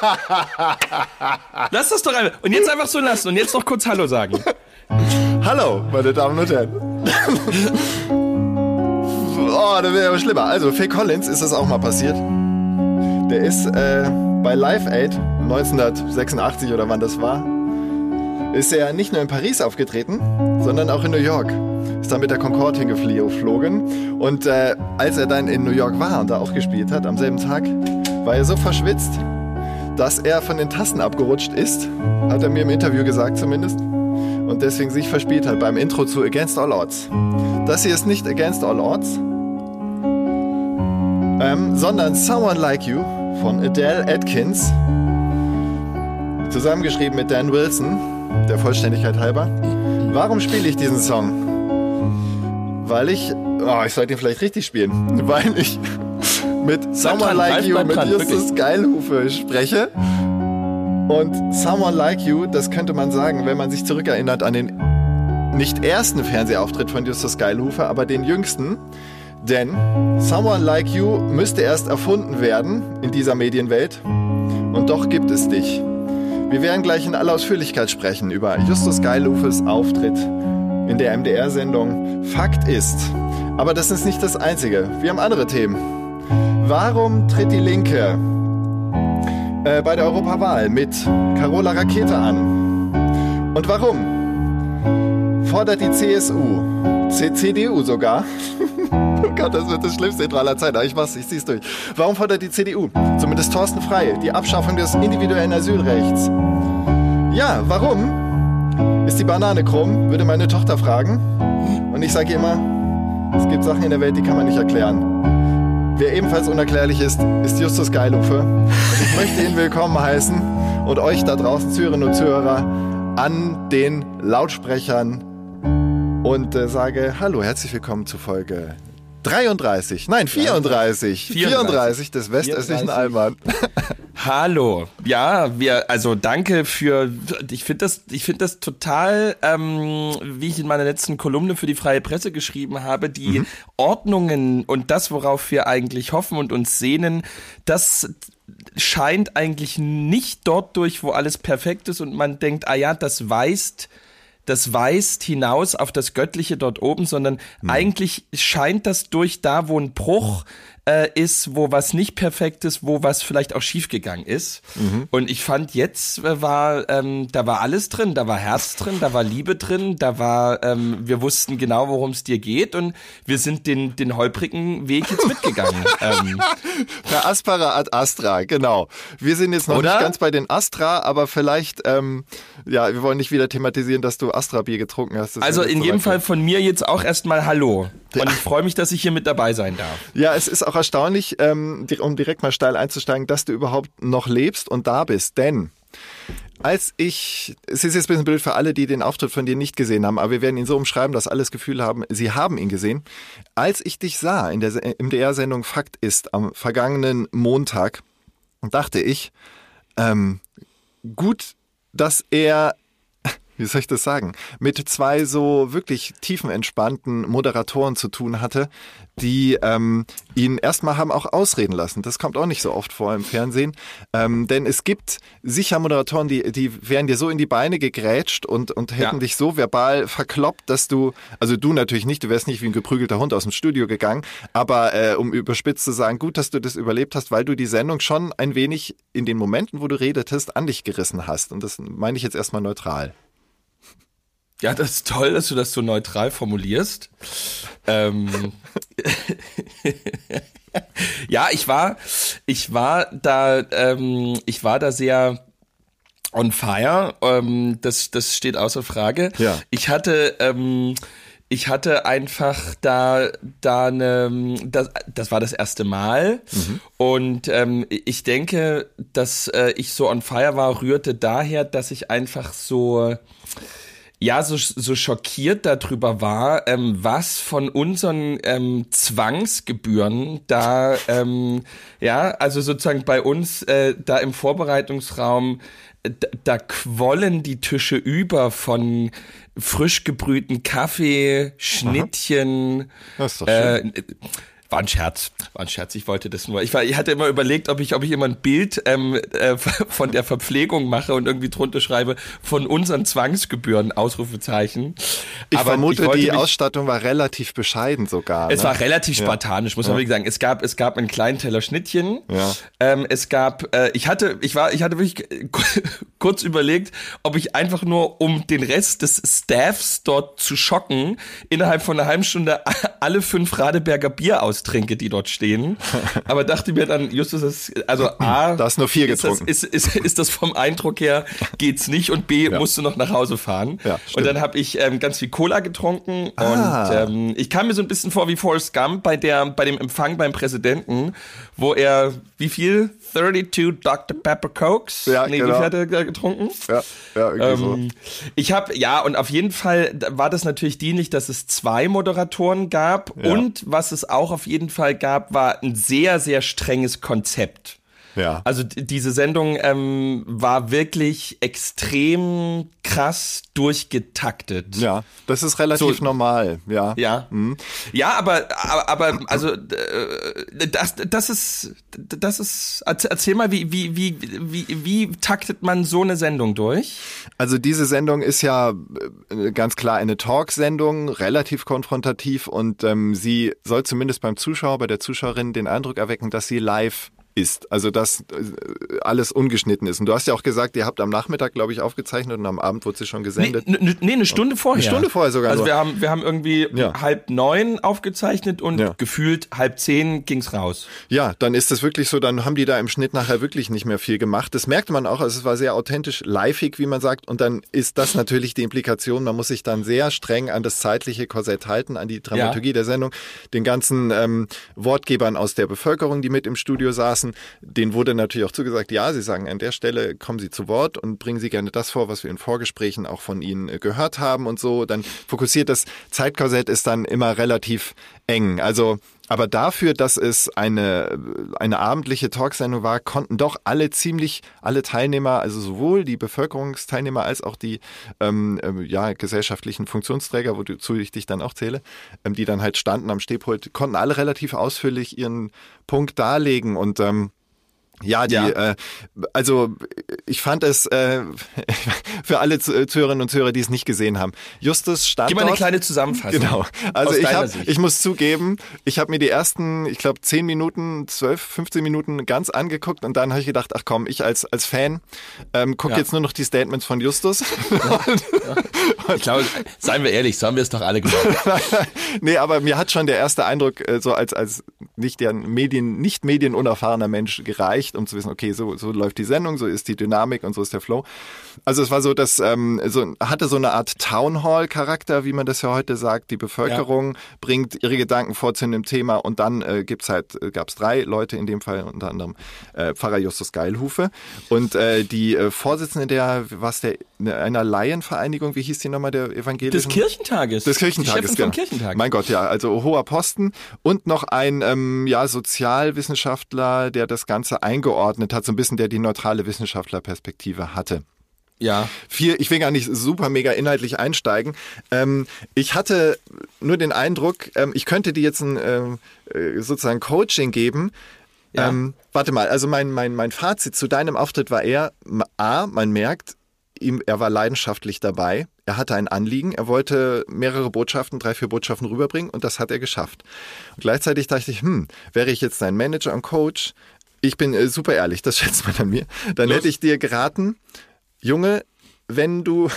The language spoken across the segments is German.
Lass das doch einfach. Und jetzt einfach so lassen und jetzt noch kurz Hallo sagen. Hallo, meine Damen und Herren. oh, das wäre aber schlimmer. Also, Phil Collins ist das auch mal passiert. Der ist äh, bei Live Aid 1986 oder wann das war, ist er nicht nur in Paris aufgetreten, sondern auch in New York. Ist dann mit der Concorde hingeflogen. Und äh, als er dann in New York war und da auch gespielt hat, am selben Tag, war er so verschwitzt, dass er von den Tasten abgerutscht ist. Hat er mir im Interview gesagt zumindest. Und deswegen sich verspielt hat beim Intro zu Against All Odds. Das hier ist nicht Against All Odds, ähm, sondern Someone Like You von Adele Atkins. Zusammengeschrieben mit Dan Wilson, der Vollständigkeit halber. Warum spiele ich diesen Song? Weil ich, oh, ich sollte ihn vielleicht richtig spielen, weil ich mit Someone dran, Like You, mit dran, Justus Geilhufe spreche. Und Someone Like You, das könnte man sagen, wenn man sich zurückerinnert an den nicht ersten Fernsehauftritt von Justus Geilhufe, aber den jüngsten. Denn Someone Like You müsste erst erfunden werden in dieser Medienwelt. Und doch gibt es dich. Wir werden gleich in aller Ausführlichkeit sprechen über Justus Geilhufes Auftritt in der MDR-Sendung Fakt ist. Aber das ist nicht das Einzige. Wir haben andere Themen. Warum tritt die Linke äh, bei der Europawahl mit Carola Rakete an? Und warum fordert die CSU, CDU sogar, oh Gott, das wird das schlimmste Intro aller Zeiten, aber ich mach's, ich zieh's durch. Warum fordert die CDU, zumindest Thorsten Frei, die Abschaffung des individuellen Asylrechts? Ja, warum ist die Banane krumm, würde meine Tochter fragen. Und ich sage immer, es gibt Sachen in der Welt, die kann man nicht erklären. Wer ebenfalls unerklärlich ist, ist Justus Geilhufe. Und ich möchte ihn willkommen heißen und euch da draußen, Zuhörerinnen und Zuhörer, an den Lautsprechern und äh, sage Hallo, herzlich willkommen zu Folge 33, nein 34, 34, des westöstlichen 34. Alman. Hallo. Ja, wir, also danke für, ich finde das, ich finde das total, ähm, wie ich in meiner letzten Kolumne für die Freie Presse geschrieben habe, die Ordnungen und das, worauf wir eigentlich hoffen und uns sehnen, das scheint eigentlich nicht dort durch, wo alles perfekt ist und man denkt, ah ja, das weist das weist hinaus auf das Göttliche dort oben, sondern eigentlich scheint das durch da, wo ein Bruch äh, ist, wo was nicht perfekt ist, wo was vielleicht auch schiefgegangen ist. Und ich fand jetzt äh, war, ähm, da war alles drin, da war Herz drin, da war Liebe drin, da war, ähm, wir wussten genau, worum es dir geht und wir sind den, den holprigen Weg jetzt mitgegangen. ähm, Na, Aspera ad Astra, genau. Wir sind jetzt noch Oder? nicht ganz bei den Astra, aber vielleicht, ähm, ja, wir wollen nicht wieder thematisieren, dass du Astra-Bier getrunken hast. Also in jedem. Fall von mir jetzt auch erstmal Hallo. Und ich freue mich, dass ich hier mit dabei sein darf. Ja, es ist auch erstaunlich, ähm, um direkt mal steil einzusteigen, dass du überhaupt noch lebst und da bist. Denn als ich, es ist jetzt ein bisschen blöd für alle, die den Auftritt von dir nicht gesehen haben, aber wir werden ihn so umschreiben, dass alle das Gefühl haben, sie haben ihn gesehen. Als ich dich sah in der Se- im DR-Sendung Fakt ist am vergangenen Montag, dachte ich, ähm, gut, dass er wie soll ich das sagen, mit zwei so wirklich tiefenentspannten Moderatoren zu tun hatte, die ähm, ihn erstmal haben auch ausreden lassen. Das kommt auch nicht so oft vor im Fernsehen. Ähm, denn es gibt sicher Moderatoren, die, die wären dir so in die Beine gegrätscht und, und hätten Ja. dich so verbal verkloppt, dass du, also du natürlich nicht, du wärst nicht wie ein geprügelter Hund aus dem Studio gegangen, aber äh, um überspitzt zu sagen, gut, dass du das überlebt hast, weil du die Sendung schon ein wenig in den Momenten, wo du redetest, an dich gerissen hast. Und das meine ich jetzt erstmal neutral. Ja, das ist toll, dass du das so neutral formulierst. Ähm, ja, ich war, ich war da, ähm, ich war da sehr on fire. Ähm, das, das steht außer Frage. Ja. Ich hatte, ähm, ich hatte einfach da, da eine, das, das war das erste Mal. Mhm. Und ähm, ich denke, dass äh, ich so on fire war, rührte daher, dass ich einfach so, ja, so, so schockiert darüber war, ähm, was von unseren ähm, Zwangsgebühren da, ähm, ja, also sozusagen bei uns äh, da im Vorbereitungsraum da, da quollen die Tische über von frisch gebrühten Kaffee, Schnittchen. Das ist doch schön. Äh, war ein Scherz, war ein Scherz. Ich wollte das nur. Ich, war, ich hatte immer überlegt, ob ich, ob ich immer ein Bild ähm, äh, von der Verpflegung mache und irgendwie drunter schreibe von unseren Zwangsgebühren Ausrufezeichen. Ich Aber vermute, wollte die Ausstattung war relativ bescheiden sogar. es ne? war relativ Ja. spartanisch, muss man Ja. wirklich sagen. Es gab, es gab einen kleinen Teller Schnittchen. Ja. Ähm, es gab, äh, ich hatte, ich war, ich hatte wirklich kurz überlegt, ob ich einfach nur, um den Rest des Staffs dort zu schocken, innerhalb von einer halben Stunde alle fünf Radeberger Bier austrinke, die dort stehen. Aber dachte mir dann, Justus, das, also A, Da hast nur vier ist das, getrunken. ist, ist, ist das vom Eindruck her geht's nicht und B, musst du noch nach Hause fahren. Ja, und dann habe ich ähm, ganz viel Cola getrunken Ah. und ähm, ich kam mir so ein bisschen vor wie Forrest Gump bei der bei dem Empfang beim Präsidenten, wo er wie viel 32 Dr Pepper Cokes? Ja, nee, genau. wie viel hat er ge- getrunken? Ja, ja irgendwie Ähm, ich habe ja und auf jeden Fall war das natürlich dienlich, dass es zwei Moderatoren gab Ja. und was es auch auf jeden Fall gab, war ein sehr sehr strenges Konzept. Ja. Also diese Sendung ähm, war wirklich extrem krass durchgetaktet. ja, das ist relativ So- normal, ja. Ja. Mhm. Ja, aber, aber, aber also äh, das, das ist das ist erzähl erzähl mal, wie, wie, wie, wie, wie taktet man so eine Sendung durch? Also diese Sendung ist ja äh, ganz klar eine Talksendung, relativ konfrontativ und ähm, sie soll zumindest beim Zuschauer, bei der Zuschauerin den Eindruck erwecken, dass sie live ist. Also dass äh, alles ungeschnitten ist. Und du hast ja auch gesagt, ihr habt am Nachmittag, glaube ich, aufgezeichnet und am Abend wurde sie schon Nee, gesendet. n- nee, eine Stunde vorher. Eine Stunde vorher sogar Also nur. wir haben, wir haben irgendwie Ja. halb neun aufgezeichnet und Ja. gefühlt halb zehn ging's raus. Ja, dann ist das wirklich so, dann haben die da im Schnitt nachher wirklich nicht mehr viel gemacht. Das merkt man auch, also es war sehr authentisch, liveig, wie man sagt. Und dann ist das natürlich die Implikation, man muss sich dann sehr streng an das zeitliche Korsett halten, an die Dramaturgie der Sendung. Den ganzen ähm, Wortgebern aus der Bevölkerung, die mit im Studio saßen, denen wurde natürlich auch zugesagt, ja, sie sagen, an der Stelle kommen sie zu Wort und bringen sie gerne das vor, was wir in Vorgesprächen auch von ihnen äh, gehört haben und so. Dann fokussiert das Zeitkorsett ist dann immer relativ eng. Also aber dafür, dass es eine, eine abendliche Talksendung war, konnten doch alle ziemlich, alle Teilnehmer, also sowohl die Bevölkerungsteilnehmer als auch die ähm, ähm, ja, gesellschaftlichen Funktionsträger, wozu ich dich dann auch zähle, ähm, die dann halt standen am Stehpult, konnten alle relativ ausführlich ihren Punkt darlegen und ähm, ja, die, Ja. Äh, also ich fand es äh, für alle Zu- Zuhörerinnen und Zuhörer, die es nicht gesehen haben. Justus stand Gib mal eine kleine Zusammenfassung. Genau. Also ich, hab, Sicht. ich muss zugeben, ich habe mir die ersten, ich glaube, 10 Minuten, 12, 15 Minuten ganz angeguckt und dann habe ich gedacht, ach komm, ich als, als Fan ähm, gucke Ja. jetzt nur noch die Statements von Justus. Ich glaube, seien wir ehrlich, so haben wir es doch alle gemacht. nee, aber mir hat schon der erste Eindruck, äh, so als, als nicht der Medien, nicht medienunerfahrener Mensch gereicht, um zu wissen, okay, so, so läuft die Sendung, so ist die Dynamik und so ist der Flow. Also es war so, dass ähm, so hatte so eine Art Town Hall Charakter, wie man das ja heute sagt. Die Bevölkerung bringt ihre Gedanken vor zu einem Thema und dann äh, gibt's halt, äh, gab's drei Leute in dem Fall, unter anderem äh, Pfarrer Justus Geilhufe und äh, die äh, Vorsitzende der, was der einer Laienvereinigung, wie hieß die nochmal der evangelischen? Des Kirchentages. Des Kirchentages, genau. Kirchentag. Mein Gott, ja, also hoher Posten und noch ein ähm, ja, Sozialwissenschaftler, der das Ganze eingeordnet hat, so ein bisschen der die neutrale Wissenschaftlerperspektive hatte. ja. Viel, ich will gar nicht super mega inhaltlich einsteigen. Ähm, ich hatte nur den Eindruck, ähm, ich könnte dir jetzt ein ähm, äh, sozusagen Coaching geben. Ja. Ähm, warte mal, also mein, mein, mein Fazit zu deinem Auftritt war eher, A, man merkt, ihm, er war leidenschaftlich dabei. Er hatte ein Anliegen. Er wollte mehrere Botschaften, drei, vier Botschaften rüberbringen und das hat er geschafft. Und gleichzeitig dachte ich, hm, wäre ich jetzt dein Manager und Coach, ich bin äh, super ehrlich, das schätzt man an mir, dann Los. hätte ich dir geraten, Junge, wenn du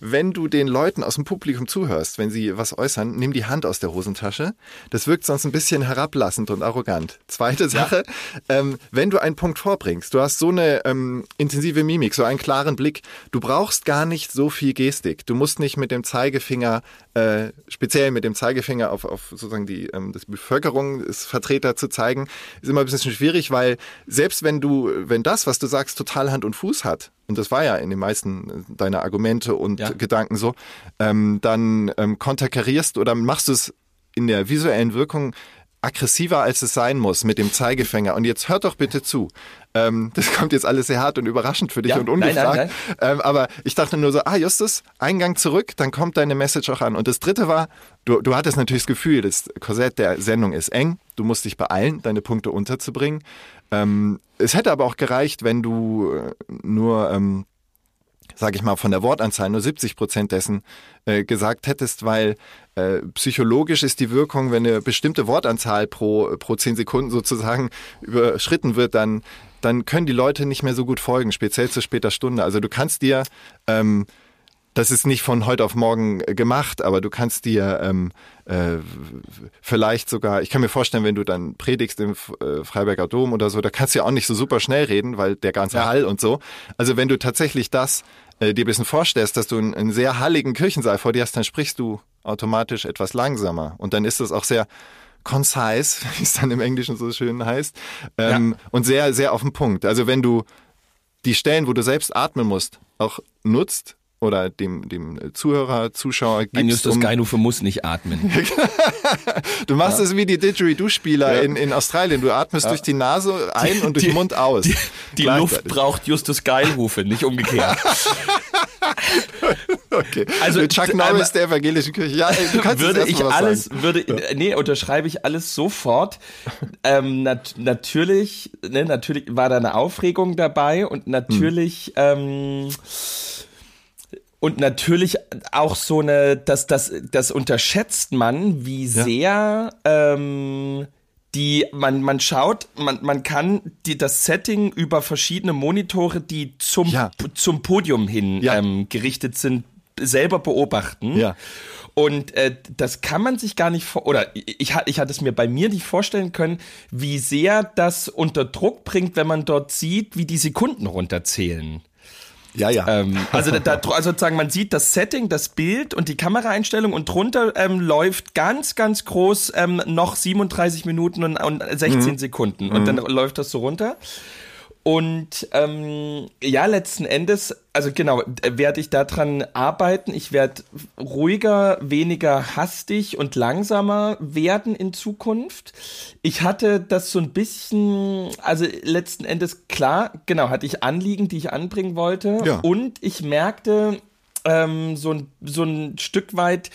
wenn du den Leuten aus dem Publikum zuhörst, wenn sie was äußern, nimm die Hand aus der Hosentasche. Das wirkt sonst ein bisschen herablassend und arrogant. Zweite Sache, ähm, wenn du einen Punkt vorbringst, du hast so eine ähm, intensive Mimik, so einen klaren Blick, du brauchst gar nicht so viel Gestik. Du musst nicht mit dem Zeigefinger, äh, speziell mit dem Zeigefinger auf, auf sozusagen die ähm, das Bevölkerungsvertreter zu zeigen, ist immer ein bisschen schwierig, weil selbst wenn du, wenn das, was du sagst, total Hand und Fuß hat, und das war ja in den meisten deiner Argumente und Ja. Gedanken so, ähm, dann ähm, konterkarierst oder machst du es in der visuellen Wirkung aggressiver, als es sein muss mit dem Zeigefinger. Und jetzt hört doch bitte zu. Ähm, das kommt jetzt alles sehr hart und überraschend für dich Ja, und nein, nein, ungefragt. Ähm, aber ich dachte nur so, ah Justus, Eingang zurück, dann kommt deine Message auch an. Und das dritte war, du, du hattest natürlich das Gefühl, das Korsett der Sendung ist eng, du musst dich beeilen, deine Punkte unterzubringen. Ähm, es hätte aber auch gereicht, wenn du äh, nur... Sage ich mal, von der Wortanzahl nur 70 Prozent dessen äh, gesagt hättest, weil äh, psychologisch ist die Wirkung, wenn eine bestimmte Wortanzahl pro, pro 10 Sekunden sozusagen überschritten wird, dann, dann können die Leute nicht mehr so gut folgen, speziell zu später Stunde. Also du kannst dir, ähm, das ist nicht von heute auf morgen äh, gemacht, aber du kannst dir ähm, äh, vielleicht sogar, ich kann mir vorstellen, wenn du dann predigst im äh, Freiberger Dom oder so, da kannst du ja auch nicht so super schnell reden, weil der ganze Hall und so. Also wenn du tatsächlich das äh, dir ein bisschen vorstellst, dass du einen, einen sehr halligen Kirchensaal vor dir hast, dann sprichst du automatisch etwas langsamer. Und dann ist es auch sehr concise, wie es dann im Englischen so schön heißt, ähm, und sehr, sehr auf den Punkt. Also wenn du die Stellen, wo du selbst atmen musst, auch nutzt oder dem, dem Zuhörer, Zuschauer Ein gibst, Justus um, Geinufe muss nicht atmen. du machst es wie die Didgeridoo-Spieler in, in Australien. Du atmest durch die Nase ein und durch den Mund aus. Die, die. Luft braucht Justus Geilhufe, nicht umgekehrt. Okay. Also, Also Chuck Norris der evangelischen Kirche. Ja, ey, du kannst würde ich alles, sagen. würde, nee, unterschreibe ich alles sofort. Ähm, nat natürlich, ne, natürlich war da eine Aufregung dabei und natürlich, ähm, und natürlich auch so eine, das, das, das unterschätzt man, wie sehr, ähm, die, man, man schaut, man, man kann die, das Setting über verschiedene Monitore, die zum, Ja. zum Podium hin Ja. ähm, gerichtet sind, selber beobachten. Ja. Und äh, das kann man sich gar nicht vor oder ich, ha- ich hatte es mir bei mir nicht vorstellen können, wie sehr das unter Druck bringt, wenn man dort sieht, wie die Sekunden runterzählen. Ja, ja. Ähm, also, da, also sozusagen, man sieht das Setting, das Bild und die Kameraeinstellung und drunter ähm, läuft ganz, ganz groß ähm, noch 37 Minuten und, und 16 Sekunden und dann läuft das so runter. Und ähm, ja, letzten Endes, also genau, äh, werde ich daran arbeiten. Ich werde ruhiger, weniger hastig und langsamer werden in Zukunft. Ich hatte das so ein bisschen, also letzten Endes klar, genau, hatte ich Anliegen, die ich anbringen wollte. Ja. Und ich merkte ähm, so, ein, so ein Stück weit,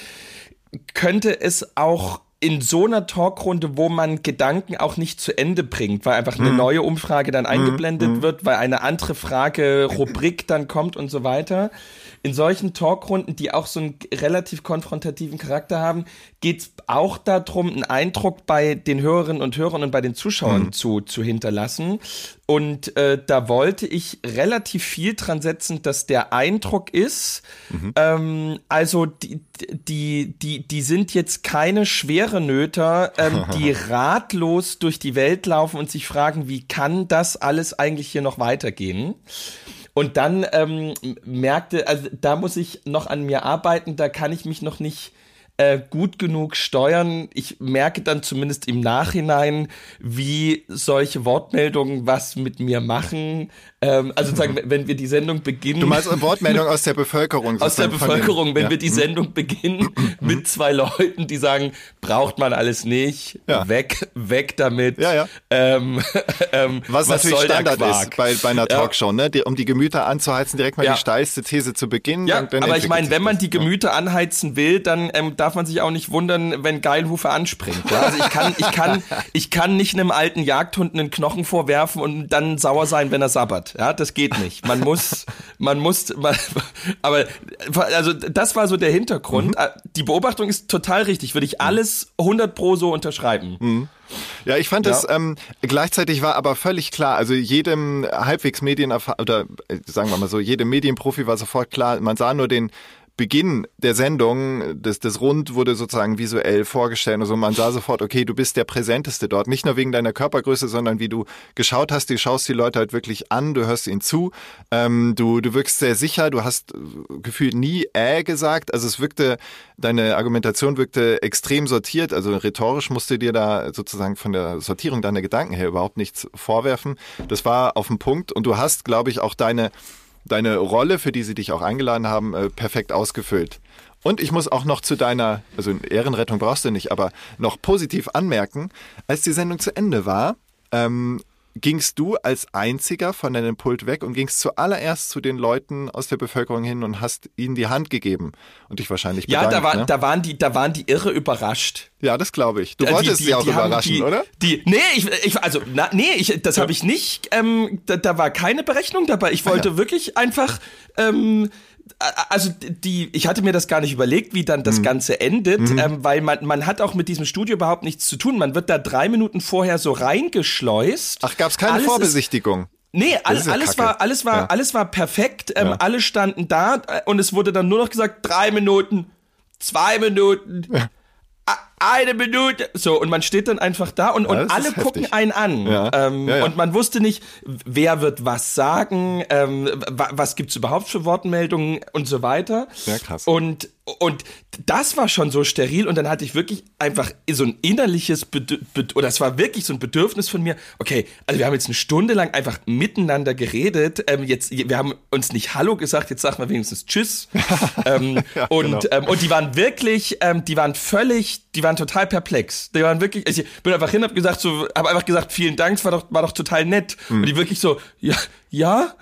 könnte es auch in so einer Talkrunde, wo man Gedanken auch nicht zu Ende bringt, weil einfach eine neue Umfrage dann eingeblendet wird, weil eine andere Frage, Rubrik dann kommt und so weiter. In solchen Talkrunden, die auch so einen relativ konfrontativen Charakter haben, geht es auch darum, einen Eindruck bei den Hörerinnen und Hörern und bei den Zuschauern zu, zu hinterlassen. Und äh, da wollte ich relativ viel dran setzen, dass der Eindruck ist, ähm, also die, die, die, die sind jetzt keine schwere Nöter, ähm, die ratlos durch die Welt laufen und sich fragen, wie kann das alles eigentlich hier noch weitergehen? Und dann ähm, merkte, also da muss ich noch an mir arbeiten, da kann ich mich noch nicht äh, gut genug steuern. Ich merke dann zumindest im Nachhinein, wie solche Wortmeldungen was mit mir machen. Ähm, also sozusagen, wenn wir die Sendung beginnen. du meinst eine Wortmeldung aus der Bevölkerung. aus der von den- Bevölkerung, wenn ja. wir die Sendung beginnen mit zwei Leuten, die sagen, braucht man alles nicht, Ja. weg, weg damit. Ja, ja. Ähm, ähm, Was, natürlich soll der Standard ist bei, bei einer. Talkshow, ne? Die, um die Gemüter anzuheizen, direkt mal die steilste These zu beginnen. Ja, dann, dann aber ich meine, wenn man die Gemüter anheizen will, dann ähm, darf man sich auch nicht wundern, wenn Geilhufe anspringt. Ja? Also ich kann, ich kann, ich kann nicht einem alten Jagdhund einen Knochen vorwerfen und dann sauer sein, wenn er sabbert. Ja, das geht nicht. Man muss, man muss, man, aber also das war so der Hintergrund. Mhm. Die Beobachtung ist total richtig. Würde ich alles 100 pro so unterschreiben. Mhm. Ja, ich fand Ja. das ähm, gleichzeitig war aber völlig klar, also jedem halbwegs Medien oder äh, sagen wir mal so, jedem Medienprofi war sofort klar, man sah nur den Beginn der Sendung, das, das Rund wurde sozusagen visuell vorgestellt. Also man sah sofort, okay, du bist der Präsenteste dort. Nicht nur wegen deiner Körpergröße, sondern wie du geschaut hast, du schaust die Leute halt wirklich an, du hörst ihnen zu, ähm, du, du wirkst sehr sicher, du hast gefühlt nie äh gesagt. Also es wirkte, deine Argumentation wirkte extrem sortiert. Also rhetorisch musste dir da sozusagen von der Sortierung deiner Gedanken her überhaupt nichts vorwerfen. Das war auf dem Punkt und du hast, glaube ich, auch deine deine Rolle, für die sie dich auch eingeladen haben, äh, perfekt ausgefüllt. Und ich muss auch noch zu deiner, also Ehrenrettung brauchst du nicht, aber noch positiv anmerken, als die Sendung zu Ende war, ähm, gingst du als einziger von deinem Pult weg und gingst zuallererst zu den Leuten aus der Bevölkerung hin und hast ihnen die Hand gegeben und dich wahrscheinlich bedankt. Ja, da, war, ne? da, waren die, da waren die irre überrascht. Ja, das glaube ich. Du Äh, wolltest die, sie auch die überraschen, die, oder? Die, nee, ich, ich also na, nee, ich, das habe ich nicht. Ähm, da, da war keine Berechnung dabei. Ich wollte wirklich einfach. Ähm, also die, ich hatte mir das gar nicht überlegt, wie dann das Mhm. Ganze endet, ähm, weil man, man hat auch mit diesem Studio überhaupt nichts zu tun. Man wird da drei Minuten vorher so reingeschleust. Ach, gab's keine Alles ist- Vorbesichtigung? Nee, Das alles, ist ja alles kacke. war, alles war, Ja. alles war perfekt. Ähm, Ja. Alle standen da äh, und es wurde dann nur noch gesagt, drei Minuten, zwei Minuten, a- eine Minute. So, und man steht dann einfach da und, Ja, und alle heftig. gucken einen an. Ja. Ähm, Ja. Und man wusste nicht, wer wird was sagen, ähm, wa was gibt's überhaupt für Wortmeldungen und so weiter. Ja, krass. Und, und das war schon so steril und dann hatte ich wirklich einfach so ein innerliches Bedür Bed oder es war wirklich so ein Bedürfnis von mir. Okay, also wir haben jetzt eine Stunde lang einfach miteinander geredet. Ähm, jetzt, wir haben uns nicht Hallo gesagt, jetzt sagen wir wenigstens Tschüss. ähm, und, genau. ähm, und die waren wirklich, ähm, die waren völlig, die waren total perplex. Die waren wirklich, ich bin einfach hin, hab gesagt, so, hab einfach gesagt, vielen Dank, es war doch, war doch total nett. Hm. Und die wirklich so, ja, ja,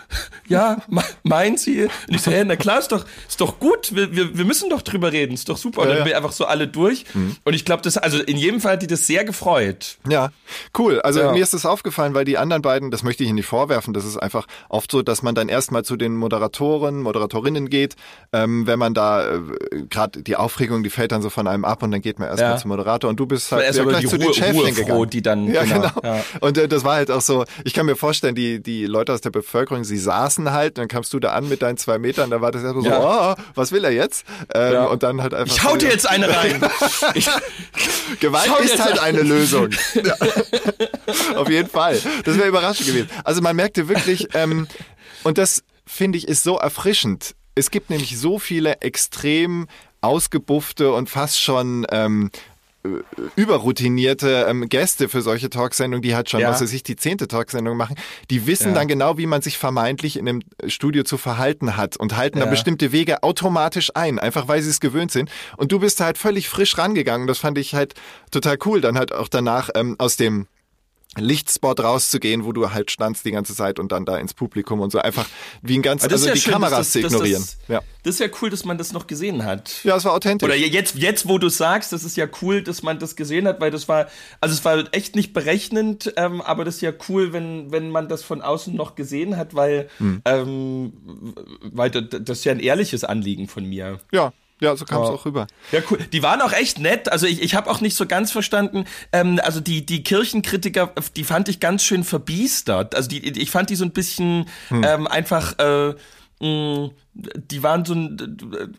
ja, me- meinen Sie? Und ich so, ja, na klar, ist doch, ist doch gut, wir, wir, wir müssen doch drüber reden, ist doch super. Und Ja, dann ja. bin ich einfach so alle durch. Und ich glaube, das, also in jedem Fall hat die das sehr gefreut. Ja, cool. Also Ja. mir ist das aufgefallen, weil die anderen beiden, das möchte ich Ihnen nicht vorwerfen, das ist einfach oft so, dass man dann erstmal zu den Moderatoren, Moderatorinnen geht, ähm, wenn man da äh, gerade die Aufregung, die fällt dann so von einem ab und dann geht man erstmal Ja. zum Moderator und du bist halt erst ja, gleich die zu den Ruhe- Schäfchen Ruhe froh, gegangen. die dann- ja, genau, genau. ja. Und äh, das war halt auch so, ich kann mir vorstellen, die, die Leute aus der Bevölkerung, sie saßen halt, dann kamst du da an mit deinen zwei Metern, da war das erstmal so, Ja. oh, was will er jetzt? Ähm, Ja. Und dann halt einfach Ich hau so, dir jetzt eine rein. Ich, Gewalt ist halt eine Lösung. Ja. Auf jeden Fall. Das wäre überraschend gewesen. Also man merkte wirklich, ähm, und das finde ich ist so erfrischend. Es gibt nämlich so viele extrem ausgebuffte und fast schon ähm, äh, überroutinierte ähm, Gäste für solche Talksendungen, die halt schon, Ja. was weiß ich, die zehnte Talksendung machen, die wissen Ja. dann genau, wie man sich vermeintlich in einem Studio zu verhalten hat und halten dann Ja. bestimmte Wege automatisch ein, einfach weil sie es gewöhnt sind. Und du bist halt völlig frisch rangegangen. Das fand ich halt total cool. Dann halt auch danach ähm, aus dem Lichtspot rauszugehen, wo du halt standst die ganze Zeit und dann da ins Publikum und so einfach wie ein ganz, das also ja die schön, Kameras das- zu ignorieren. Das, ja. das ist ja cool, dass man das noch gesehen hat. ja, es war authentisch. Oder jetzt, jetzt, wo du sagst, das ist ja cool, dass man das gesehen hat, weil das war, also es war echt nicht berechnend, ähm, aber das ist ja cool, wenn, wenn man das von außen noch gesehen hat, weil, Hm. ähm, weil das, das ist ja ein ehrliches Anliegen von mir. ja, ja, so kam es Ja. auch rüber. Ja, cool. Die waren auch echt nett. Also ich, ich habe auch nicht so ganz verstanden. Ähm, also die die Kirchenkritiker, die fand ich ganz schön verbiestert. Also die, ich fand die so ein bisschen ähm, einfach. Äh, die waren so ein,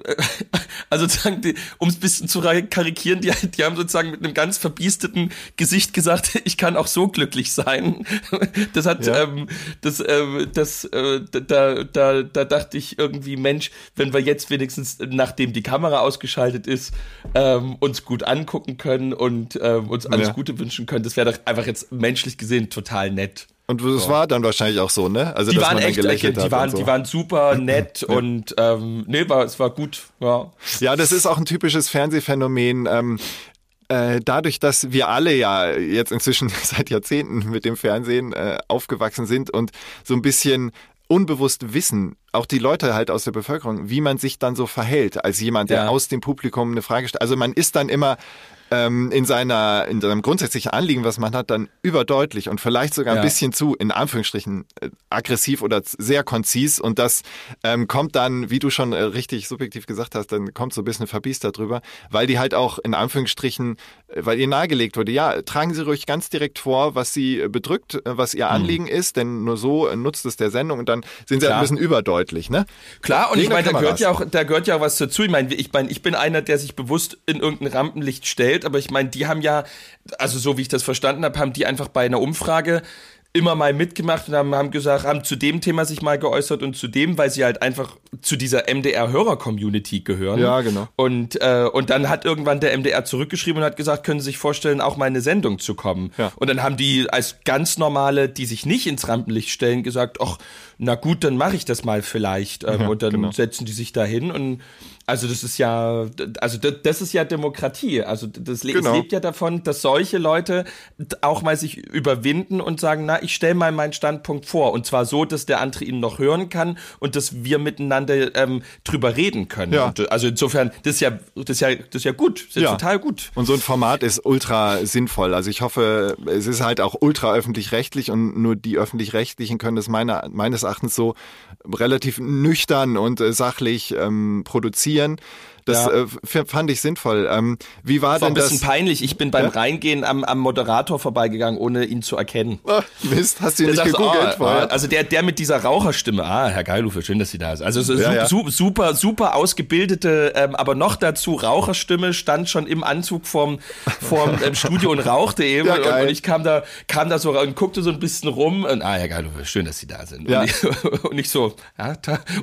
äh, also sozusagen, um es ein bisschen zu karikieren, die, die haben sozusagen mit einem ganz verbiesteten Gesicht gesagt, ich kann auch so glücklich sein. Das hat, Ja. ähm, das, ähm, das, äh, da, da, da dachte ich irgendwie, Mensch, wenn wir jetzt wenigstens, nachdem die Kamera ausgeschaltet ist, ähm, uns gut angucken können und ähm, uns alles Ja. Gute wünschen können, das wäre doch einfach jetzt menschlich gesehen total nett. Und das war dann wahrscheinlich auch so, ne? Also Die dass waren man dann echt, gelächelt die hat waren, so. die waren super nett und ähm, nee, war, es war gut, ja. Ja, das ist auch ein typisches Fernsehphänomen. Ähm, äh, dadurch, dass wir alle ja jetzt inzwischen seit Jahrzehnten mit dem Fernsehen äh, aufgewachsen sind und so ein bisschen unbewusst wissen, auch die Leute halt aus der Bevölkerung, wie man sich dann so verhält, als jemand, der Ja. aus dem Publikum eine Frage stellt. Also man ist dann immer ähm, in seiner in seinem grundsätzlichen Anliegen, was man hat, dann überdeutlich und vielleicht sogar Ja. ein bisschen zu in Anführungsstrichen äh, aggressiv oder sehr konzis und das ähm, kommt dann, wie du schon äh, richtig subjektiv gesagt hast, dann kommt so ein bisschen verbiest darüber, weil die halt auch in Anführungsstrichen, weil ihr nahegelegt wurde, ja, tragen Sie ruhig ganz direkt vor, was Sie äh, bedrückt, äh, was Ihr Anliegen ist, denn nur so äh, nutzt es der Sendung und dann sind Sie halt Klar. ein bisschen überdeutlich, ne? Klar, und Gegen ich meine, da gehört ja auch, da gehört ja auch was dazu. Ich meine, ich meine, ich bin einer, der sich bewusst in irgendein Rampenlicht stellt, aber ich meine, die haben ja, also so wie ich das verstanden habe, haben die einfach bei einer Umfrage immer mal mitgemacht und haben, haben gesagt, haben zu dem Thema sich mal geäußert und zu dem, weil sie halt einfach zu dieser MDR-Hörer-Community gehören. Ja, genau. Und, äh, und dann hat irgendwann der MDR zurückgeschrieben und hat gesagt, können Sie sich vorstellen, auch mal in eine Sendung zu kommen. Ja. Und dann haben die als ganz normale, die sich nicht ins Rampenlicht stellen, gesagt, ach, na gut, dann mache ich das mal vielleicht. Ähm, Ja, und dann genau. setzen die sich da hin und also das ist ja, also das, ist ja Demokratie. Also das Genau. es lebt ja davon, dass solche Leute auch mal sich überwinden und sagen, na, ich stelle mal meinen Standpunkt vor. Und zwar so, dass der andere ihn noch hören kann und dass wir miteinander ähm, drüber reden können. Ja. Und, also insofern, das ist ja, das ist ja, das ist ja gut. Das ist ja. total gut. Und so ein Format ist ultra sinnvoll. Also ich hoffe, es ist halt auch ultra öffentlich-rechtlich und nur die öffentlich-rechtlichen können das meiner, meines Erachtens so relativ nüchtern und äh, sachlich ähm, produzieren. Das Ja. äh, fand ich sinnvoll. Ähm, wie war War ein denn bisschen das? peinlich. Ich bin beim Ja? Reingehen am, am Moderator vorbeigegangen, ohne ihn zu erkennen. Ah, Mist, hast du ihn Der nicht so, gegoogelt ah, ah, vorher? also der, der mit dieser Raucherstimme, ah, Herr Geilufe, schön, dass Sie da sind. Also so, Ja, su- ja. su- super, super ausgebildete, ähm, aber noch dazu Raucherstimme, stand schon im Anzug vorm, vorm ähm, Studio und rauchte eben. Und, und ich kam da, kam da so und guckte so ein bisschen rum und ah, Herr Geilufe, schön, dass Sie da sind. Und, ich, und ich so, ja,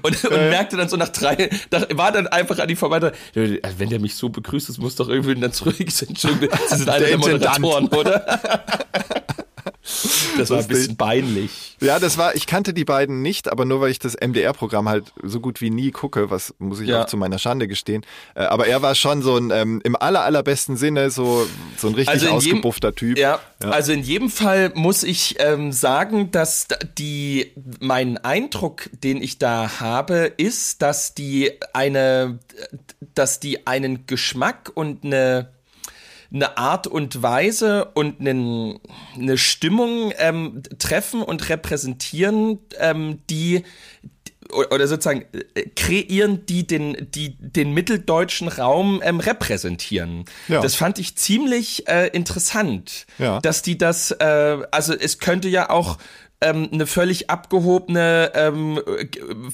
und, und merkte dann so nach drei, da war dann einfach an die Verwalter, wenn der mich so begrüßt, das muss doch irgendwie dann zurück. Ich so, Entschuldigung, Sie sind einer Der der Intendant. Moderatoren, oder? Das war ein bisschen peinlich. Ja, das war, ich kannte die beiden nicht, aber nur weil ich das MDR-Programm halt so gut wie nie gucke, was muss ich Ja. auch zu meiner Schande gestehen. Äh, aber er war schon so ein, ähm, im aller, allerbesten Sinne so, so ein richtig Also in jedem- ausgebuffter Typ. Ja, also in jedem Fall muss ich ähm, sagen, dass da- die mein Eindruck, den ich da habe, ist, dass die eine, dass die einen Geschmack und eine eine Art und Weise und einen, eine Stimmung ähm, treffen und repräsentieren, ähm, die oder sozusagen äh, kreieren, die den, die den mitteldeutschen Raum ähm, repräsentieren. Ja. Das fand ich ziemlich äh, interessant, Ja. dass die das, äh, also es könnte ja auch ähm, eine völlig abgehobene, ähm,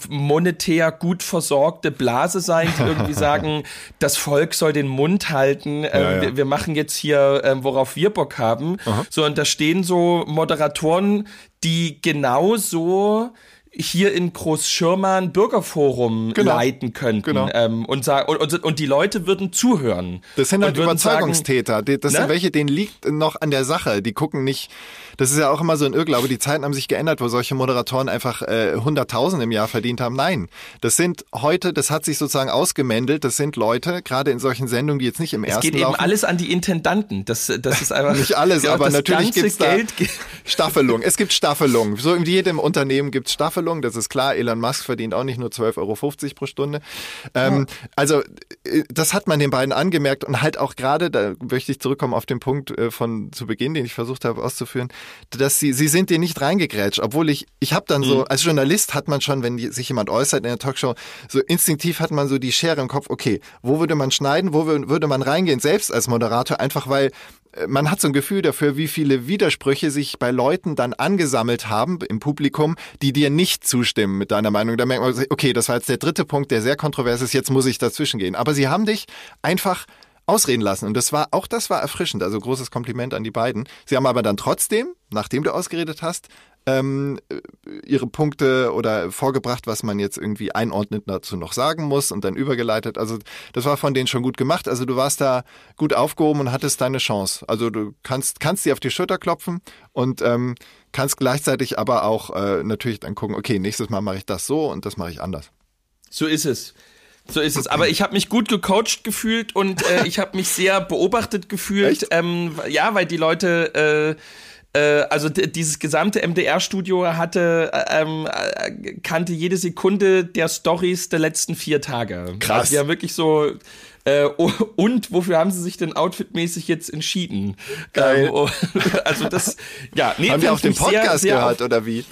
monetär gut versorgte Blase sein, die irgendwie sagen, das Volk soll den Mund halten, ähm, Ja, ja. Wir, wir machen jetzt hier, ähm, worauf wir Bock haben. So, und da stehen so Moderatoren, die genauso hier in Großschirma ein Bürgerforum Genau. leiten könnten Genau. ähm, und, sagen, und, und, die Leute würden zuhören. Das sind halt Überzeugungstäter. Die- Das Ne? sind welche, denen liegt noch an der Sache. Die gucken nicht. Das ist ja auch immer so ein Irrglaube. Die Zeiten haben sich geändert, wo solche Moderatoren einfach äh, 100.000 im Jahr verdient haben. Nein, das sind heute, das hat sich sozusagen ausgemändelt. Das sind Leute, gerade in solchen Sendungen, die jetzt nicht im Es ersten geht eben laufen. alles an die Intendanten. Das, das ist einfach Nicht alles, aber natürlich ganze gibt's da Staffelung. Es gibt Staffelung. So in jedem Unternehmen gibt's Staffelung. Das ist klar. Elon Musk verdient auch nicht nur 12,50 Euro pro Stunde. Ähm, Also äh, das hat man den beiden angemerkt und halt auch gerade, da möchte ich zurückkommen auf den Punkt äh, von zu Beginn, den ich versucht habe auszuführen, dass sie, sie sind dir nicht reingegrätscht, obwohl ich, ich habe dann Mhm. so, als Journalist hat man schon, wenn die, sich jemand äußert in der Talkshow, so instinktiv hat man so die Schere im Kopf, okay, wo würde man schneiden, wo wür- würde man reingehen, selbst als Moderator, einfach weil äh, man hat so ein Gefühl dafür, wie viele Widersprüche sich bei Leuten dann angesammelt haben im Publikum, die dir nicht zustimmen mit deiner Meinung. Da merkt man, okay, das war jetzt der dritte Punkt, der sehr kontrovers ist, jetzt muss ich dazwischen gehen. Aber sie haben dich einfach ausreden lassen. Und das war, auch das war erfrischend. Also großes Kompliment an die beiden. Sie haben aber dann trotzdem, nachdem du ausgeredet hast, ähm, äh, ihre Punkte oder vorgebracht, was man jetzt irgendwie einordnet dazu noch sagen muss und dann übergeleitet. Also das war von denen schon gut gemacht. Also du warst da gut aufgehoben und hattest deine Chance. Also du kannst, kannst dir auf die Schulter klopfen und ähm, kannst gleichzeitig aber auch äh, natürlich dann gucken, okay, nächstes Mal mache ich das so und das mache ich anders. So ist es. So ist es. Aber ich habe mich gut gecoacht gefühlt und äh, ich habe mich sehr beobachtet gefühlt. Ähm, ja, weil die Leute, äh, äh, also dieses gesamte MDR-Studio hatte, äh, ähm, äh, kannte jede Sekunde der Stories der letzten vier Tage. Krass. Also ja wirklich so. Äh, und wofür haben sie sich denn outfitmäßig jetzt entschieden? Geil. Ähm, also das, ja, nee, Haben wir auch den ich sehr, Podcast sehr gehört oder wie?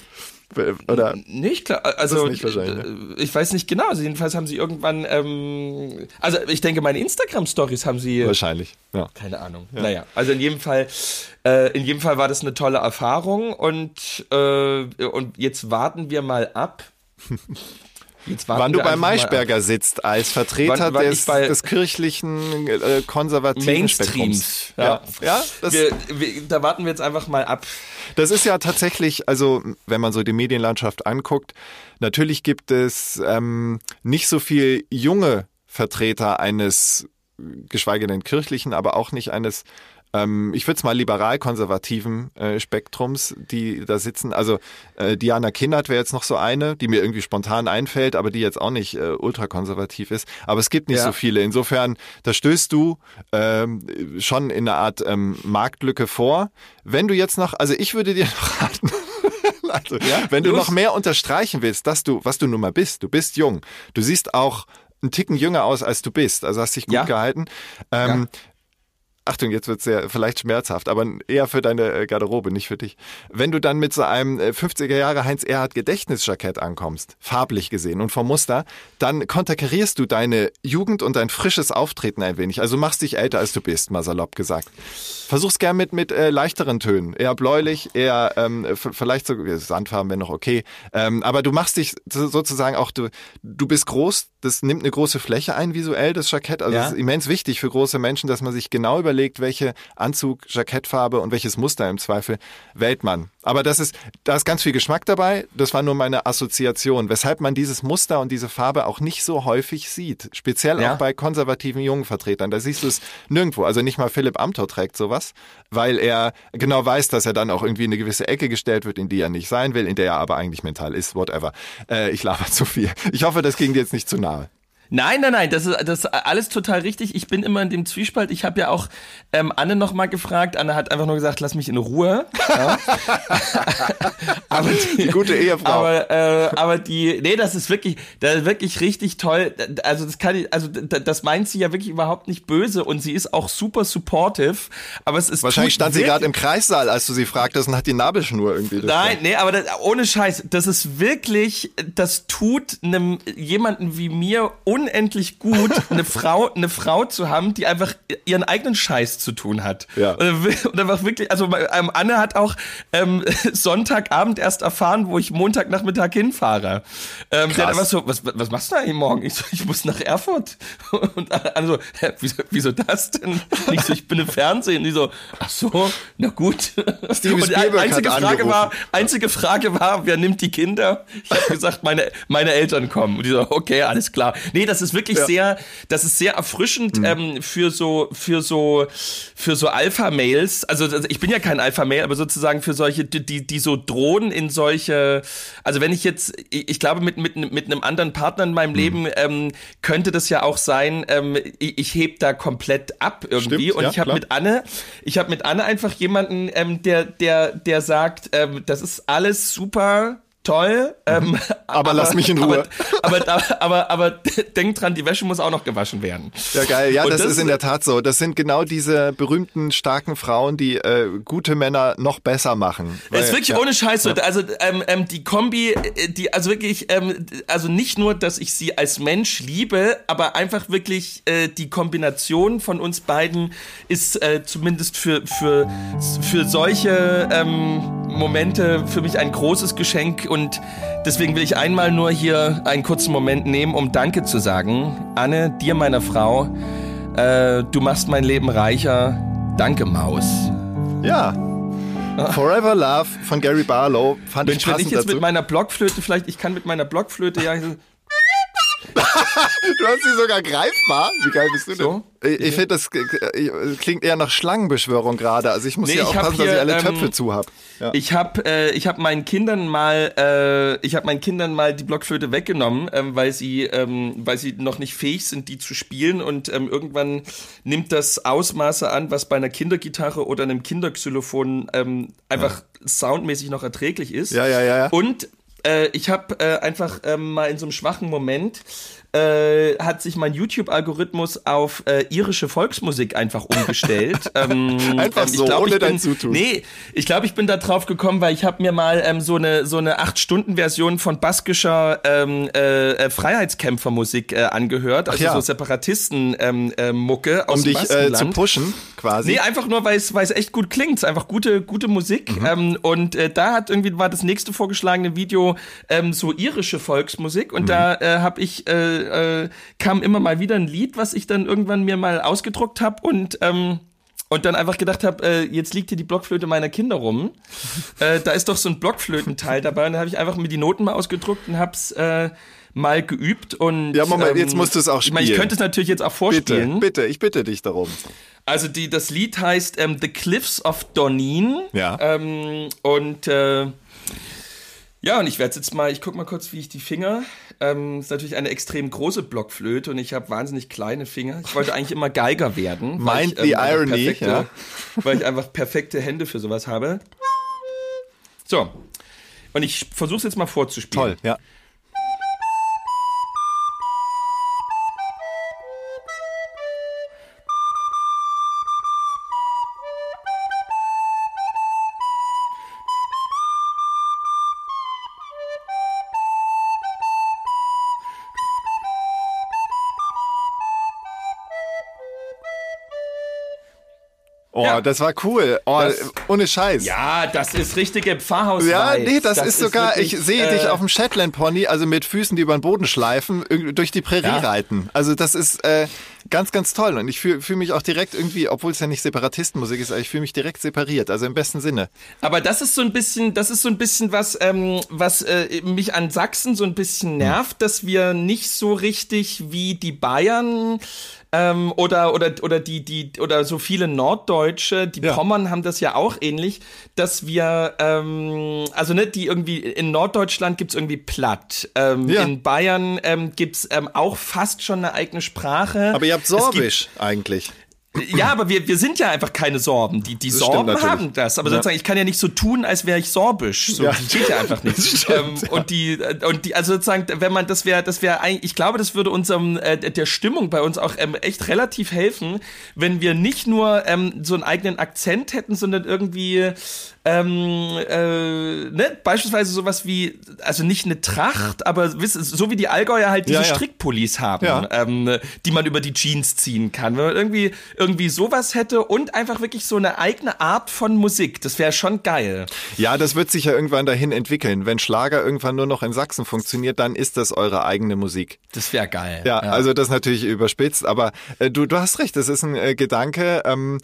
Oder? Nicht klar, also nicht äh, ich weiß nicht genau. Also jedenfalls haben sie irgendwann, ähm, also ich denke, meine Instagram-Stories haben sie. Wahrscheinlich, ja. Keine Ahnung. Naja, also in jedem Fall, äh, in jedem Fall war das eine tolle Erfahrung und äh, und jetzt warten wir mal ab. Wann du bei. Maischberger sitzt als Vertreter Wann- wann des, des kirchlichen äh, konservativen Mainstreams. Spektrums. Ja, ja das, Wir, wir, da warten wir jetzt einfach mal ab. das ist ja tatsächlich, also wenn man so die Medienlandschaft anguckt, natürlich gibt es ähm, nicht so viel junge Vertreter eines, geschweige denn kirchlichen, aber auch nicht eines ähm, ich würde es mal liberal-konservativen äh, Spektrums, die da sitzen. Also äh, Diana Kinnert wäre jetzt noch so eine, die mir irgendwie spontan einfällt, aber die jetzt auch nicht äh, ultrakonservativ ist. Aber es gibt nicht Ja. so viele. Insofern, da stößt du ähm, schon in eine Art ähm, Marktlücke vor. Wenn du jetzt noch, also ich würde dir noch raten, also, wenn du los. noch mehr unterstreichen willst, dass du, was du nun mal bist, du bist jung, du siehst auch einen Ticken jünger aus, als du bist, also hast dich gut Ja. gehalten. Ähm, Achtung, jetzt wird's sehr vielleicht schmerzhaft, aber eher für deine äh, Garderobe, nicht für dich. Wenn du dann mit so einem äh, 50er Jahre Heinz Erhardt Gedächtnisjackett ankommst, farblich gesehen und vom Muster, dann konterkarierst du deine Jugend und dein frisches Auftreten ein wenig. Also machst dich älter, als du bist, mal salopp gesagt. Versuch's gern mit, mit äh, leichteren Tönen. Eher bläulich, eher ähm, vielleicht so Sandfarben wäre noch okay. Ähm, aber du machst dich so- sozusagen auch, du, du bist groß, das nimmt eine große Fläche ein visuell, das Jackett. Also Ja. es ist immens wichtig für große Menschen, dass man sich genau überlegt, welche Anzug, Jackettfarbe und welches Muster im Zweifel wählt man. Aber das ist, da ist ganz viel Geschmack dabei. Das war nur meine Assoziation, weshalb man dieses Muster und diese Farbe auch nicht so häufig sieht. Speziell Ja. auch bei konservativen jungen Vertretern. Da siehst du es nirgendwo. Also nicht mal Philipp Amthor trägt sowas, weil er genau weiß, dass er dann auch irgendwie in eine gewisse Ecke gestellt wird, in die er nicht sein will, in der er aber eigentlich mental ist, whatever. Äh, ich laber zu viel. Ich hoffe, das ging dir jetzt nicht zu nahe. Nein, nein, nein, das ist, das ist alles total richtig. Ich bin immer in dem Zwiespalt. Ich habe ja auch ähm, Anne noch mal gefragt. Anne hat einfach nur gesagt, lass mich in Ruhe. Ja. aber die, Die gute Ehefrau. Aber, äh, aber die, nee, das ist wirklich, das ist wirklich richtig toll. Also das kann ich, also das meint sie ja wirklich überhaupt nicht böse und sie ist auch super supportive. Aber es ist Wahrscheinlich stand sie gerade im Kreissaal, als du sie fragtest und hat die Nabelschnur irgendwie. Nein, nee, aber das, ohne Scheiß, das ist wirklich, das tut einem jemanden wie mir unendlich gut, eine Frau, eine Frau zu haben, die einfach ihren eigenen Scheiß zu tun hat. Ja. Und, einfach wirklich, also ähm, Anne hat auch ähm, Sonntagabend erst erfahren, wo ich Montagnachmittag hinfahre. Ähm, sie hat Krass. einfach so, was, was machst du eigentlich morgen? Ich so, ich muss nach Erfurt. Und Anne so, hä, wieso, wieso das denn? Und Ich so, ich bin im Fernsehen. Die so, ach so, na gut. Steven Spielberg hat einzige Frage angerufen. war, einzige Frage war, wer nimmt die Kinder? Ich habe gesagt, meine, meine Eltern kommen. Und die so, okay, alles klar. Nee, das ist wirklich Ja. sehr, das ist sehr erfrischend ähm, für so, für so, für so Alpha-Mails. Also ich bin ja kein Alpha-Mail, aber sozusagen für solche, die, die, so drohen in solche, also wenn ich jetzt, ich, ich glaube, mit, mit, mit einem anderen Partner in meinem Leben ähm, könnte das ja auch sein, ähm, ich, ich heb da komplett ab irgendwie. Stimmt, und ja, ich habe mit Anne, ich habe mit Anne einfach jemanden, ähm, der, der, der sagt, ähm, das ist alles super toll, ähm, Aber lass mich in Ruhe. Aber, aber, aber, aber, denk dran, die Wäsche muss auch noch gewaschen werden. Ja, geil. Ja, das, das- ist in der Tat so. Das sind genau diese berühmten, starken Frauen, die äh, gute Männer noch besser machen. Es ist Weil- wirklich ja. ohne Scheiß so. Also ähm, ähm, die Kombi, äh, die also wirklich, ähm, also nicht nur, dass ich sie als Mensch liebe, aber einfach wirklich äh, die Kombination von uns beiden ist äh, zumindest für für für solche ähm, Momente für mich ein großes Geschenk und deswegen will ich einmal nur hier einen kurzen Moment nehmen, um Danke zu sagen, Anne, dir meiner Frau. Äh, du machst mein Leben reicher. Danke, Maus. Ja. Forever Love von Gary Barlow fand Mensch, ich wenn passend ich jetzt dazu. mit meiner Blockflöte, vielleicht, ich kann mit meiner Blockflöte ja. Du hast sie sogar greifbar. Wie geil bist du denn? So? Ich, ich finde, das äh, klingt eher nach Schlangenbeschwörung gerade. Also ich muss Nee, hier aufpassen, dass ich alle ähm, Töpfe zu hab. Ja. Ich habe äh, ich hab meinen Kindern mal äh, ich habe meinen Kindern mal die Blockflöte weggenommen, ähm, weil sie ähm, weil sie noch nicht fähig sind, die zu spielen und ähm, irgendwann nimmt das Ausmaße an, was bei einer Kindergitarre oder einem Kinderxylophon ähm, einfach soundmäßig noch erträglich ist. Ja, ja, ja, ja. Und äh, ich habe äh, einfach ähm, mal in so einem schwachen Moment äh, hat sich mein YouTube-Algorithmus auf äh, irische Volksmusik einfach umgestellt. ähm, Einfach ähm, ich so, glaub, ohne ich dein bin, Zutun. Nee, ich glaube, ich bin da drauf gekommen, weil ich habe mir mal ähm, so eine so eine acht Stunden Version von baskischer ähm, äh, äh, Freiheitskämpfermusik äh, angehört, also ja. so Separatisten ähm, äh, Mucke aus um dich äh, zu pushen, quasi. Nee, einfach nur, weil es weil es echt gut klingt. Es ist einfach gute gute Musik. Mhm. Ähm, und äh, da hat irgendwie war das nächste vorgeschlagene Video ähm, so irische Volksmusik und Mhm. da äh, habe ich äh, äh, kam immer mal wieder ein Lied, was ich dann irgendwann mir mal ausgedruckt habe und ähm, und dann einfach gedacht habe, äh, jetzt liegt hier die Blockflöte meiner Kinder rum. äh, da ist doch so ein Blockflötenteil dabei. Und da habe ich einfach mir die Noten mal ausgedruckt und hab's äh, mal geübt. Und Ja, Moment, jetzt musst du es auch Ich meine, ich spielen. könnte es natürlich jetzt auch bitte, vorspielen. bitte, ich bitte dich darum. Also die, das Lied heißt ähm, The Cliffs of Donin. Ja. Ähm, und äh, ja, und ich werde jetzt mal, ich guck mal kurz, wie ich die Finger. Ähm, ist natürlich eine extrem große Blockflöte und ich habe wahnsinnig kleine Finger. Ich wollte eigentlich immer Geiger werden. Mind ich, the einfach irony, perfekte, ja. Weil ich einfach perfekte Hände für sowas habe. So. Und ich versuche es jetzt mal vorzuspielen. Toll, ja. Ja. das war cool. Oh, Das- ohne Scheiß. Ja, das ist richtige Pfarrhaus. Ja, nee, das, ist sogar, wirklich, ich sehe äh, dich auf dem Shetland Pony, also mit Füßen, die über den Boden schleifen, durch die Prärie Ja. reiten. Also das ist äh, ganz, ganz toll. Und ich fühle fühl mich auch direkt irgendwie, obwohl es ja nicht Separatistenmusik ist, aber ich fühle mich direkt separiert, also im besten Sinne. Aber das ist so ein bisschen, das ist so ein bisschen was, ähm, was äh, mich an Sachsen so ein bisschen nervt, dass wir nicht so richtig wie die Bayern ähm, oder oder oder die die oder so viele Norddeutsche, die Ja. Pommern haben das ja auch ähnlich, dass wir ähm, also ne, die irgendwie in Norddeutschland gibt's irgendwie platt, ähm, Ja. in Bayern ähm, gibt's ähm, auch fast schon eine eigene Sprache. Aber ihr habt Es gibt- Sorbisch eigentlich. ja, aber wir, wir sind ja einfach keine Sorben. Die, die Das Sorben stimmt haben das. Aber Ja. sozusagen, ich kann ja nicht so tun, als wäre ich sorbisch. So, Ja. Das geht ja einfach nicht. ähm, Und die, und die, also sozusagen, wenn man, das wäre, das wäre eigentlich, ich glaube, das würde unserem, äh, der Stimmung bei uns auch ähm, echt relativ helfen, wenn wir nicht nur ähm, so einen eigenen Akzent hätten, sondern irgendwie, ähm, äh, ne, beispielsweise sowas wie, also nicht eine Tracht, aber so wie die Allgäuer halt diese Ja, ja. Strickpullis haben, Ja. ähm, die man über die Jeans ziehen kann. Wenn man irgendwie, irgendwie sowas hätte und einfach wirklich so eine eigene Art von Musik, das wäre schon geil. Ja, das wird sich ja irgendwann dahin entwickeln. Wenn Schlager irgendwann nur noch in Sachsen funktioniert, dann ist das eure eigene Musik. Das wäre geil. Ja, also das natürlich überspitzt, aber äh, du, du hast recht, das ist ein äh, Gedanke. Ähm,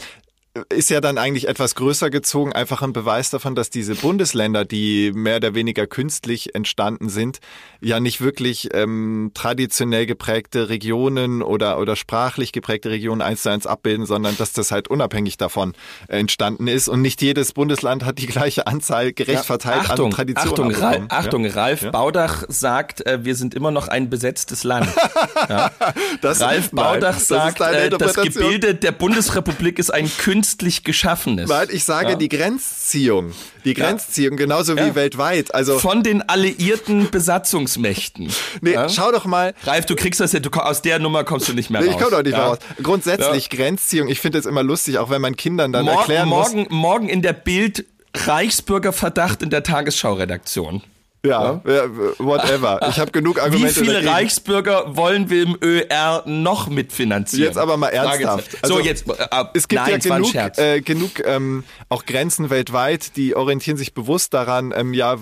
ist ja dann eigentlich etwas größer gezogen, einfach ein Beweis davon, dass diese Bundesländer, die mehr oder weniger künstlich entstanden sind, ja nicht wirklich ähm, traditionell geprägte Regionen oder, oder sprachlich geprägte Regionen eins zu eins abbilden, sondern dass das halt unabhängig davon entstanden ist und nicht jedes Bundesland hat die gleiche Anzahl gerecht verteilt Achtung, an Traditionen. Achtung, Ra abbekommen. Achtung, Ja? Ralf Ja? Baudach sagt, äh, wir sind immer noch ein besetztes Land. Das, Ralf nein, Baudach das ist sagt, deine äh, das. Gebilde der Bundesrepublik ist ein künstlich geschaffenes. Nein, ich sage Ja. die Grenzziehung. Die Grenzziehung, genauso wie weltweit. Also, Von den alliierten Besatzungsmächten. nee, schau doch mal. Ralf, du kriegst das ja, du, aus der Nummer kommst du nicht mehr Nee, raus. ich komme doch nicht mehr raus. Grundsätzlich Grenzziehung, ich finde es immer lustig, auch wenn man Kindern dann Morgen, erklären muss. morgen, morgen in der Bild Reichsbürgerverdacht in der Tagesschau-Redaktion. Ja, ja, whatever. Ich habe genug Wie Argumente viele dagegen. Reichsbürger wollen wir im ÖR noch mitfinanzieren? Jetzt aber mal ernsthaft. Also, so, jetzt. Äh, Es gibt nein, ja genug, äh, genug ähm, auch Grenzen weltweit, die orientieren sich bewusst daran, ähm, ja,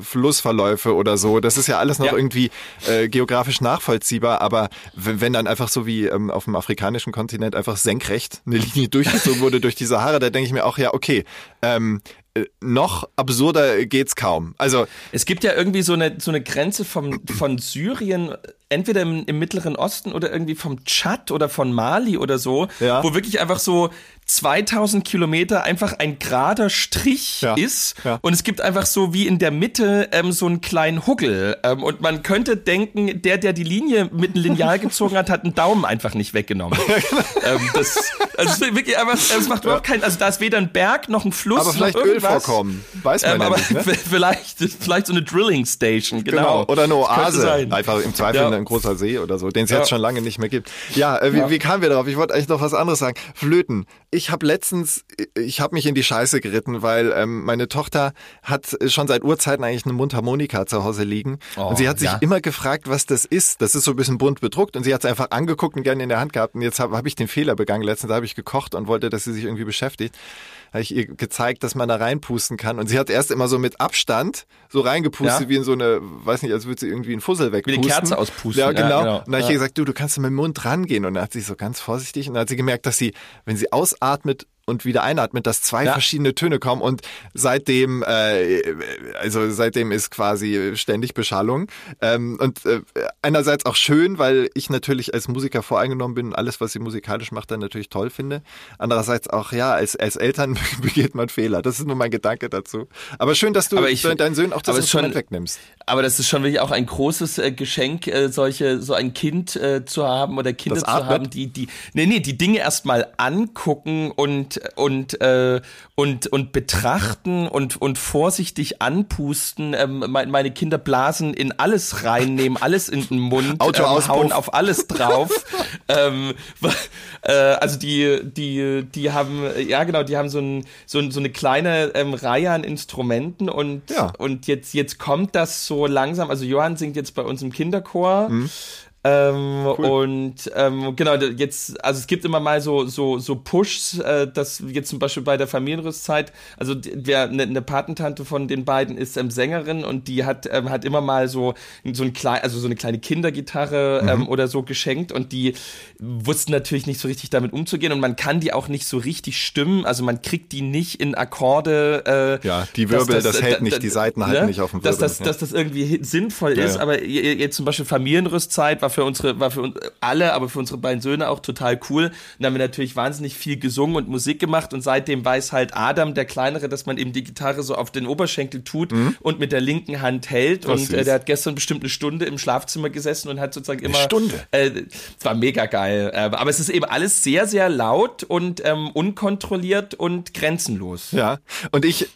Flussverläufe oder so. Das ist ja alles noch Ja. irgendwie äh, geografisch nachvollziehbar, aber wenn, wenn dann einfach so wie ähm, auf dem afrikanischen Kontinent einfach senkrecht eine Linie durchgezogen wurde durch die Sahara, da denke ich mir auch, ja, okay, ähm, äh, noch absurder geht's kaum. Also Es gibt ja irgendwie so eine, so eine Grenze vom, von Syrien entweder im, im Mittleren Osten oder irgendwie vom Tschad oder von Mali oder so, Ja. wo wirklich einfach so 2000 Kilometer einfach ein gerader Strich Ja. ist Ja. und es gibt einfach so wie in der Mitte ähm, so einen kleinen Huggel ähm, und man könnte denken, der, der die Linie mit einem Lineal gezogen hat, hat einen Daumen einfach nicht weggenommen. genau. ähm, das, also wirklich einfach, es macht überhaupt keinen, also da ist weder ein Berg noch ein Fluss Aber vielleicht noch irgendwas. Ölvorkommen. Weiß man Ähm, aber nicht, ne? vielleicht, vielleicht so eine Drilling Station, genau. Oder eine Oase. Einfach im Zweifel. Ein großer See oder so, den es Ja. jetzt schon lange nicht mehr gibt. Ja, äh, wie, wie kamen wir darauf? Ich wollte eigentlich noch was anderes sagen. Flöten. Ich habe letztens, ich habe mich in die Scheiße geritten, weil ähm, meine Tochter hat schon seit Urzeiten eigentlich eine Mundharmonika zu Hause liegen. Oh, und sie hat sich ja. immer gefragt, was das ist. Das ist so ein bisschen bunt bedruckt und sie hat es einfach angeguckt und gerne in der Hand gehabt. Und jetzt habe hab ich den Fehler begangen. Letztens habe ich gekocht und wollte, dass sie sich irgendwie beschäftigt. Habe ich ihr gezeigt, dass man da reinpusten kann. Und sie hat erst immer so mit Abstand so reingepustet, Ja. wie in so eine, weiß nicht, als würde sie irgendwie einen Fussel wegpusten. Kerze auspusten. Ja, Ja, genau. genau. Und dann habe ich ihr gesagt, du, du kannst mit dem Mund rangehen. Und dann hat sie so ganz vorsichtig und dann hat sie gemerkt, dass sie, wenn sie ausatmet und wieder einatmet, dass zwei Ja. verschiedene Töne kommen und seitdem, äh, also seitdem ist quasi ständig Beschallung ähm, und äh, einerseits auch schön, weil ich natürlich als Musiker voreingenommen bin und alles, was sie musikalisch macht, dann natürlich toll finde. Andererseits auch, ja, als, als Eltern begeht man Fehler. Das ist nur mein Gedanke dazu. Aber schön, dass du ich- deinen Söhnen auch das ist schon- Instrument wegnimmst. Aber das ist schon wirklich auch ein großes äh, Geschenk, äh, solche, so ein Kind äh, zu haben oder Kinder Das zu atmet? haben, die, die, nee, nee, die Dinge erstmal angucken und, und, äh, und, und betrachten und, und vorsichtig anpusten. Ähm, mein, meine Kinder blasen in alles rein, nehmen alles in den Mund, Autoauspuff. ähm, hauen auf alles drauf. ähm, äh, also die, die, die haben, ja genau, die haben so, ein, so, ein, so eine kleine ähm, Reihe an Instrumenten und, Ja. und jetzt, jetzt kommt das so langsam. Also Johann singt jetzt bei uns im Kinderchor. Mhm. Ähm, Und ähm, genau, jetzt, also es gibt immer mal so so so Pushs, äh, dass jetzt zum Beispiel bei der Familienrüstzeit, also d- wer eine ne Patentante von den beiden ist ähm, Sängerin und die hat ähm, hat immer mal so so ein klein, also so eine kleine Kindergitarre ähm, oder so geschenkt und die wussten natürlich nicht so richtig damit umzugehen und man kann die auch nicht so richtig stimmen, also man kriegt die nicht in Akkorde. Äh, Ja, die dass Wirbel, das hält da- nicht, da- die Seiten halten nicht auf dem dass Wirbel, das, ja. dass das irgendwie sinnvoll Ja, ist, ja. aber je- jetzt zum Beispiel Familienrüstzeit war für unsere, war für uns alle, aber für unsere beiden Söhne auch total cool. Und da haben wir natürlich wahnsinnig viel gesungen und Musik gemacht und seitdem weiß halt Adam, der Kleinere, dass man eben die Gitarre so auf den Oberschenkel tut und mit der linken Hand hält. Und äh, der hat gestern bestimmt eine Stunde im Schlafzimmer gesessen und hat sozusagen immer. Stunde? Äh, es war mega geil. Äh, aber es ist eben alles sehr, sehr laut und ähm, unkontrolliert und grenzenlos. Ja, und ich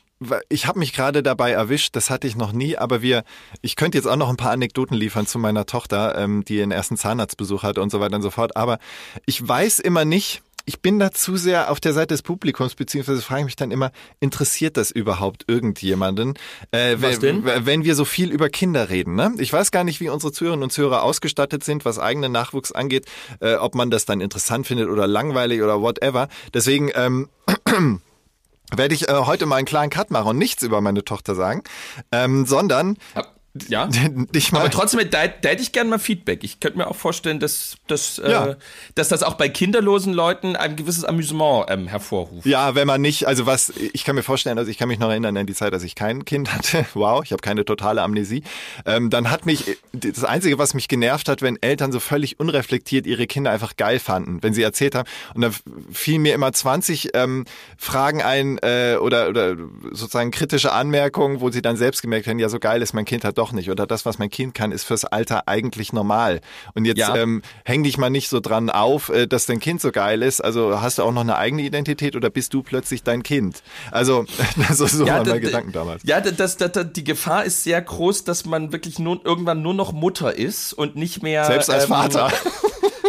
ich habe mich gerade dabei erwischt, das hatte ich noch nie, aber wir, ich könnte jetzt auch noch ein paar Anekdoten liefern zu meiner Tochter, ähm, die ihren ersten Zahnarztbesuch hatte und so weiter und so fort, aber ich weiß immer nicht, ich bin da zu sehr auf der Seite des Publikums, beziehungsweise frage ich mich dann immer, interessiert das überhaupt irgendjemanden? Äh, Was wenn, denn? wenn wir so viel über Kinder reden, ne? Ich weiß gar nicht, wie unsere Zuhörerinnen und Zuhörer ausgestattet sind, was eigenen Nachwuchs angeht, äh, ob man das dann interessant findet oder langweilig oder whatever. Deswegen, ähm, werde ich äh, heute mal einen kleinen Cut machen und nichts über meine Tochter sagen, ähm, sondern Ja. Dich mal. Aber trotzdem, da, da hätte ich gerne mal Feedback. Ich könnte mir auch vorstellen, dass, dass, Ja. äh, dass das auch bei kinderlosen Leuten ein gewisses Amüsement ähm, hervorruft. ja, wenn man nicht, also was, ich kann mir vorstellen, also ich kann mich noch erinnern an die Zeit, als ich kein Kind hatte. Wow, ich habe keine totale Amnesie. Ähm, dann hat mich, das Einzige, was mich genervt hat, wenn Eltern so völlig unreflektiert ihre Kinder einfach geil fanden, wenn sie erzählt haben. Und dann fielen mir immer 20 ähm, Fragen ein äh, oder, oder sozusagen kritische Anmerkungen, wo sie dann selbst gemerkt haben, ja, so geil ist mein Kind halt doch nicht. Oder das, was mein Kind kann, ist fürs Alter eigentlich normal. Und jetzt Ja. ähm, häng dich mal nicht so dran auf, äh, dass dein Kind so geil ist. Also hast du auch noch eine eigene Identität oder bist du plötzlich dein Kind? Also, das ist so da- meine Gedanken damals. Ja, da- das, das, das, die Gefahr ist sehr groß, dass man wirklich nur, irgendwann nur noch Mutter ist und nicht mehr. Selbst als ähm, Vater.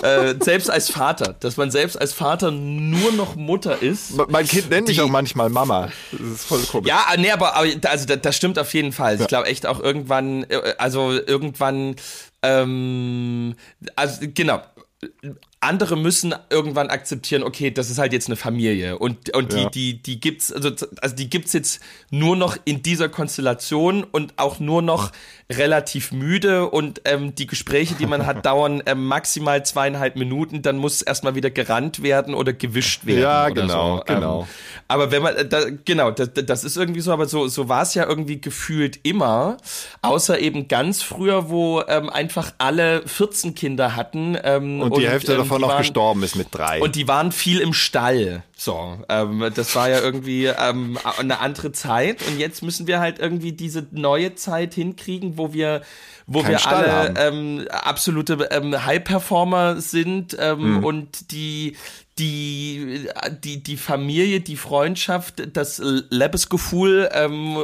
Äh, selbst als Vater. Dass man selbst als Vater nur noch Mutter ist. Mein Kind nennt mich Die- auch manchmal Mama. Das ist voll komisch. Ja, nee, aber, aber also das, stimmt auf jeden Fall. Ich glaube echt auch irgendwann, äh, also irgendwann, ähm, also genau. Andere müssen irgendwann akzeptieren, okay, das ist halt jetzt eine Familie und und Ja. die die die gibt's also also die gibt's jetzt nur noch in dieser Konstellation und auch nur noch relativ müde und ähm, die Gespräche, die man hat, dauern ähm, maximal zweieinhalb Minuten, dann muss erstmal wieder gerannt werden oder gewischt werden. Ja, genau, so. genau. Ähm, aber wenn man, äh, da, genau, das, das ist irgendwie so, aber so, so war es ja irgendwie gefühlt immer, außer eben ganz früher, wo ähm, einfach alle 14 Kinder hatten. Ähm, Und die Hälfte ähm, davon die noch waren, gestorben ist mit drei. Und die waren viel im Stall. So, ähm, das war ja irgendwie ähm, eine andere Zeit. Und jetzt müssen wir halt irgendwie diese neue Zeit hinkriegen, wo wir, wo Keinen wir Stall alle ähm, absolute ähm, High-Performer sind ähm, Mhm. und die die die die Familie, die Freundschaft, das Lebensgefühl, ähm,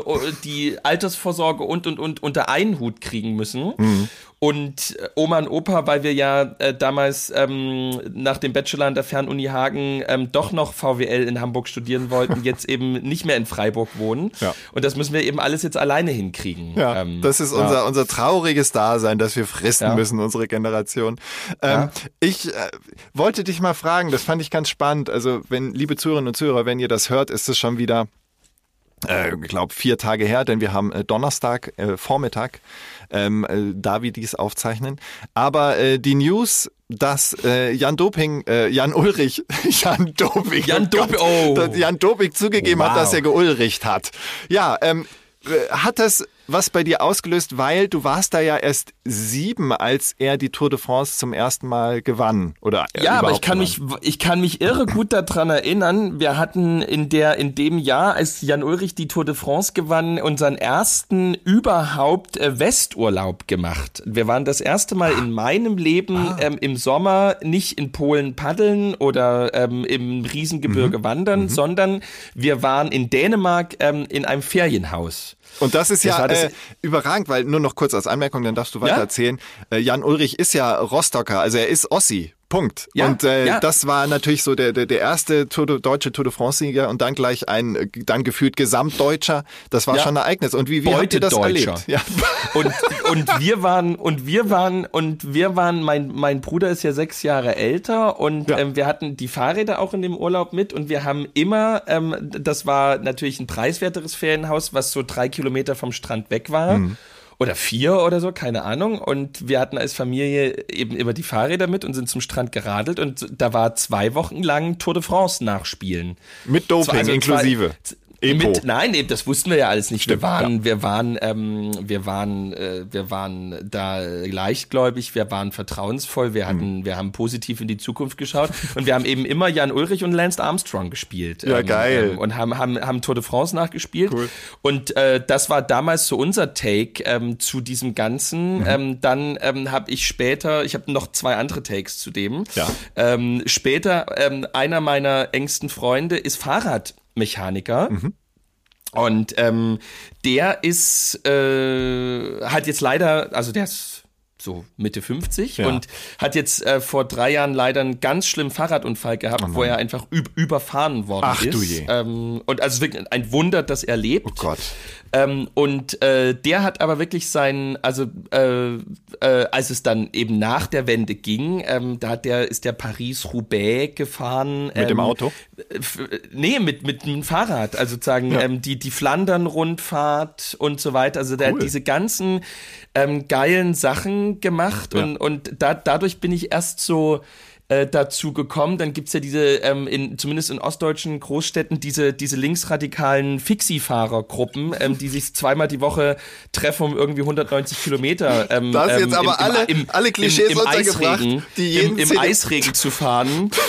die Altersvorsorge und und und unter einen Hut kriegen müssen. Mhm. Und äh, Oma und Opa, weil wir ja äh, damals ähm, nach dem Bachelor an der Fernuni Hagen ähm, doch noch VWL in Hamburg studieren wollten, jetzt eben nicht mehr in Freiburg wohnen. Ja. Und das müssen wir eben alles jetzt alleine hinkriegen. Ja, Ähm, das ist ja. unser, unser trauriges Dasein, das wir fristen Ja. müssen, unsere Generation. Ähm, Ja. Ich äh, wollte dich mal fragen, das fand ich ganz spannend. Also, wenn, liebe Zuhörerinnen und Zuhörer, wenn ihr das hört, ist es schon wieder, äh, ich glaube, vier Tage her, denn wir haben äh, Donnerstag, äh, Vormittag, ähm, äh, da wir dies aufzeichnen. Aber äh, die News, dass äh, Jan Doping, äh, Jan Ulrich, Jan Doping, Jan Gott, Doping, oh. Jan Doping zugegeben hat, Wow. dass er geulricht hat. Ja, ähm, äh, hat das was bei dir ausgelöst, weil du warst da ja erst sieben, als er die Tour de France zum ersten Mal gewann, oder? äh, Ja, aber ich kann gewann. mich, ich kann mich irre gut daran erinnern. Wir hatten in der, in dem Jahr, als Jan Ulrich die Tour de France gewann, unseren ersten überhaupt äh, Westurlaub gemacht. Wir waren das erste Mal in meinem Leben Ah. ähm, im Sommer nicht in Polen paddeln oder ähm, im Riesengebirge Mhm. wandern, sondern wir waren in Dänemark ähm, in einem Ferienhaus. Und das ist Das ja das- äh, überragend, weil nur noch kurz als Anmerkung, dann darfst du weiter Ja? erzählen. Äh, Jan Ulrich ist ja Rostocker, also er ist Ossi. Punkt. Ja, und äh, ja. das war natürlich so der, der, der erste Tour de, deutsche Tour de France-Sieger und dann gleich ein, dann gefühlt Gesamtdeutscher. Das war Ja. schon ein Ereignis. Und wie, wie habt ihr das erlebt? Ja. Und, und wir waren, und wir waren, und wir waren, mein, mein Bruder ist ja sechs Jahre älter und ähm, wir hatten die Fahrräder auch in dem Urlaub mit und wir haben immer, ähm, das war natürlich ein preiswerteres Ferienhaus, was so drei Kilometer vom Strand weg war. Mhm. Oder vier oder so, keine Ahnung. Und wir hatten als Familie eben immer die Fahrräder mit und sind zum Strand geradelt und da war zwei Wochen lang Tour de France nachspielen. Mit Doping Also inklusive. Zwei, Epo. mit, nein, eben, das wussten wir ja alles nicht. Stimmt, wir waren, wir waren, ähm, wir waren, äh, wir waren da leichtgläubig, wir waren vertrauensvoll, wir Mhm. hatten, wir haben positiv in die Zukunft geschaut und wir haben eben immer Jan Ulrich und Lance Armstrong gespielt. Ja, geil. Ähm, und haben, haben, haben Tour de France nachgespielt. Cool. Und äh, das war damals so unser Take ähm, zu diesem Ganzen. Mhm. Ähm, dann ähm, habe ich später, ich habe noch zwei andere Takes zu dem. Ja. Ähm, später, ähm, einer meiner engsten Freunde ist Fahrradmechaniker. Mhm. Und ähm, der ist, äh, hat jetzt leider, also der ist so Mitte 50 Ja. und hat jetzt äh, vor drei Jahren leider einen ganz schlimmen Fahrradunfall gehabt, wo er einfach üb überfahren worden Oh Ach, ist. du je. Ähm, und also wirklich ein Wunder, dass er lebt. Oh Gott. Ähm, und äh, der hat aber wirklich seinen, also äh, äh, als es dann eben nach der Wende ging, ähm, da hat der ist der Paris-Roubaix gefahren. Mit dem ähm, Auto? f- Nee, mit, mit dem Fahrrad. Also sozusagen ähm, die, die Flandern-Rundfahrt und so weiter. Also der Cool. hat diese ganzen ähm, geilen Sachen gemacht Ja. und, und da, dadurch bin ich erst so äh, dazu gekommen. Dann gibt's ja diese, ähm, in, zumindest in ostdeutschen Großstädten, diese, diese linksradikalen Fixie-Fahrergruppen, ähm, die sich zweimal die Woche treffen, um irgendwie 190 Kilometer ähm, Da hast du ähm, jetzt aber alle- alle Klischees im, im untergebracht, Eisregen, die jeden im, im Eisregen zu fahren.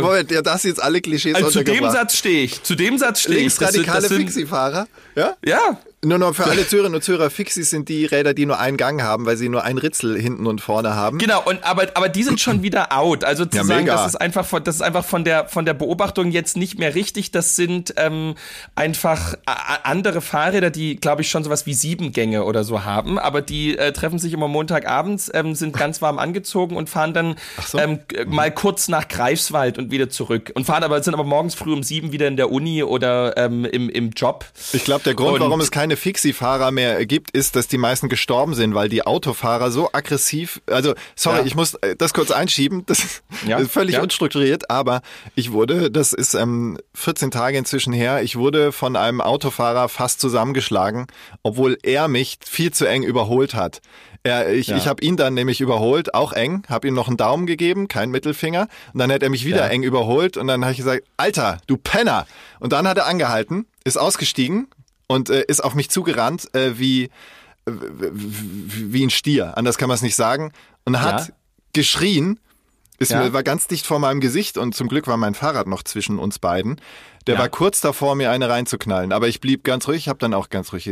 Moment, ja, das jetzt alle Klischees Also zu dem. Satz stehe ich. Zu dem Satz stehe ich. Das Linksradikale das Fixie-Fahrer. Ja? Ja, Nur noch für alle Zuhörerinnen und Zuhörer, Fixies sind die Räder, die nur einen Gang haben, weil sie nur ein Ritzel hinten und vorne haben. Genau, und aber, aber die sind schon wieder out. Also zu Ja, sagen, mega. das ist einfach von, das ist einfach von der von der Beobachtung jetzt nicht mehr richtig. Das sind ähm, einfach andere Fahrräder, die, glaube ich, schon sowas wie sieben Gänge oder so haben, aber die äh, treffen sich immer Montagabends, ähm, sind ganz warm angezogen und fahren dann so. ähm, g- mal kurz nach Greifswald und wieder zurück. Und fahren aber, sind aber morgens früh um sieben wieder in der Uni oder ähm, im, im Job. Ich glaube, der Grund, Und- warum es keine keine Fixie-Fahrer mehr gibt, ist, dass die meisten gestorben sind, weil die Autofahrer so aggressiv, also sorry, Ja. ich muss äh, das kurz einschieben, das ist Ja, völlig ja. unstrukturiert, aber ich wurde, das ist ähm, 14 Tage inzwischen her, ich wurde von einem Autofahrer fast zusammengeschlagen, obwohl er mich viel zu eng überholt hat. Er, ich Ja. ich habe ihn dann nämlich überholt, auch eng, habe ihm noch einen Daumen gegeben, keinen Mittelfinger. Und dann hat er mich wieder Ja. eng überholt und dann habe ich gesagt, Alter, du Penner. Und dann hat er angehalten, ist ausgestiegen und äh, ist auf mich zugerannt äh, wie, äh, wie ein Stier. Anders kann man es nicht sagen. Und hat Ja. geschrien, ist Ja. mir, war ganz dicht vor meinem Gesicht und zum Glück war mein Fahrrad noch zwischen uns beiden. Der Ja. war kurz davor, mir eine reinzuknallen. Aber ich blieb ganz ruhig, ich habe dann auch ganz ruhig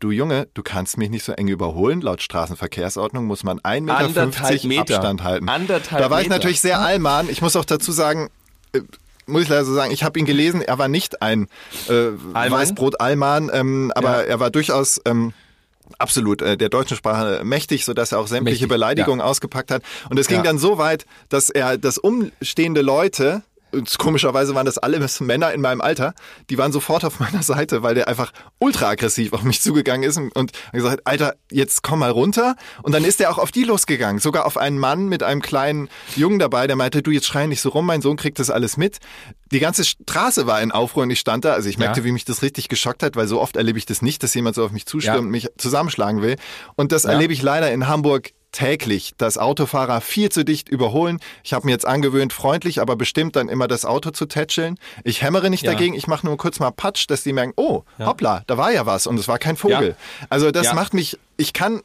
Du Junge, du kannst mich nicht so eng überholen. Laut Straßenverkehrsordnung muss man 1,50 Meter Meter. Abstand halten. Anderthalb da war ich Meter. natürlich sehr allmann. Ich muss auch dazu sagen, äh, muss ich leider so sagen, ich habe ihn gelesen, er war nicht ein äh, Weißbrot-Allmann, ähm, aber Ja. er war durchaus... Ähm, absolut äh, der deutschen Sprache mächtig, so dass er auch sämtliche Mächtig, Beleidigungen ausgepackt hat. Und es ging Ja. dann so weit, dass er das umstehende Leute komischerweise waren das alles Männer in meinem Alter, die waren sofort auf meiner Seite, weil der einfach ultra aggressiv auf mich zugegangen ist und, und hat gesagt, Alter, jetzt komm mal runter. Und dann ist er auch auf die losgegangen, sogar auf einen Mann mit einem kleinen Jungen dabei, der meinte, du jetzt schrei nicht so rum, mein Sohn kriegt das alles mit. Die ganze Straße war in Aufruhr und ich stand da, also ich merkte, Ja. wie mich das richtig geschockt hat, weil so oft erlebe ich das nicht, dass jemand so auf mich zustürmt Ja. und mich zusammenschlagen will. Und das Ja. erlebe ich leider in Hamburg täglich, dass Autofahrer viel zu dicht überholen. Ich habe mir jetzt angewöhnt, freundlich, aber bestimmt dann immer das Auto zu tätscheln. Ich hämmere nicht Ja. dagegen, ich mache nur kurz mal Patsch, dass die merken, oh, hoppla, da war ja was und es war kein Vogel. Ja. Also das Ja. macht mich, ich kann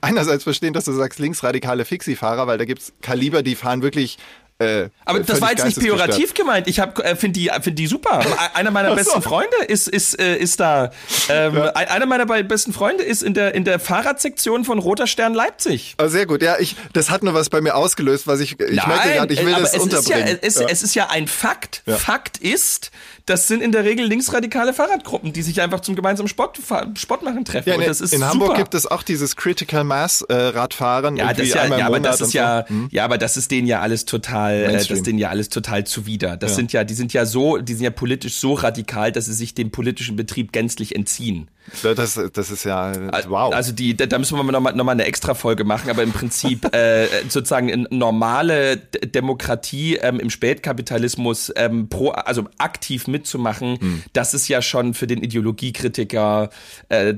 einerseits verstehen, dass du sagst, linksradikale Fixie-Fahrer, weil da gibt's Kaliber, die fahren wirklich äh, Aber das war jetzt nicht pejorativ gemeint. Ich hab, äh, finde die, find die super. Einer meiner so. besten Freunde ist, ist, äh, ist da. Ähm, ein- Einer meiner be- besten Freunde ist in der, in der Fahrradsektion von Roter Stern Leipzig. Oh, sehr gut, ja, ich, das hat nur was bei mir ausgelöst, was ich, ich merke gerade, ich will äh, das es unterbringen. Ist ja, es, Ja. es ist ja ein Fakt. Ja. Fakt ist, das sind in der Regel linksradikale Fahrradgruppen, die sich einfach zum gemeinsamen Sport, Sportmachen treffen. Ja, und in, super. Hamburg gibt es auch dieses Critical Mass äh, Radfahren. Ja, das ja, einmal ja, aber Monat das ist so. ja, Hm. ja, aber das ist denen ja alles total, äh, das denen ja alles total zuwider. Das Ja. sind ja, die sind ja so, die sind ja politisch so radikal, dass sie sich dem politischen Betrieb gänzlich entziehen. Das, das ist ja, wow. Also die, da, müssen wir nochmal noch mal eine extra Folge machen, aber im Prinzip äh, sozusagen normale Demokratie ähm, im Spätkapitalismus ähm, pro, also aktiv mitzumachen, Hm. das ist ja schon für den Ideologiekritiker, äh,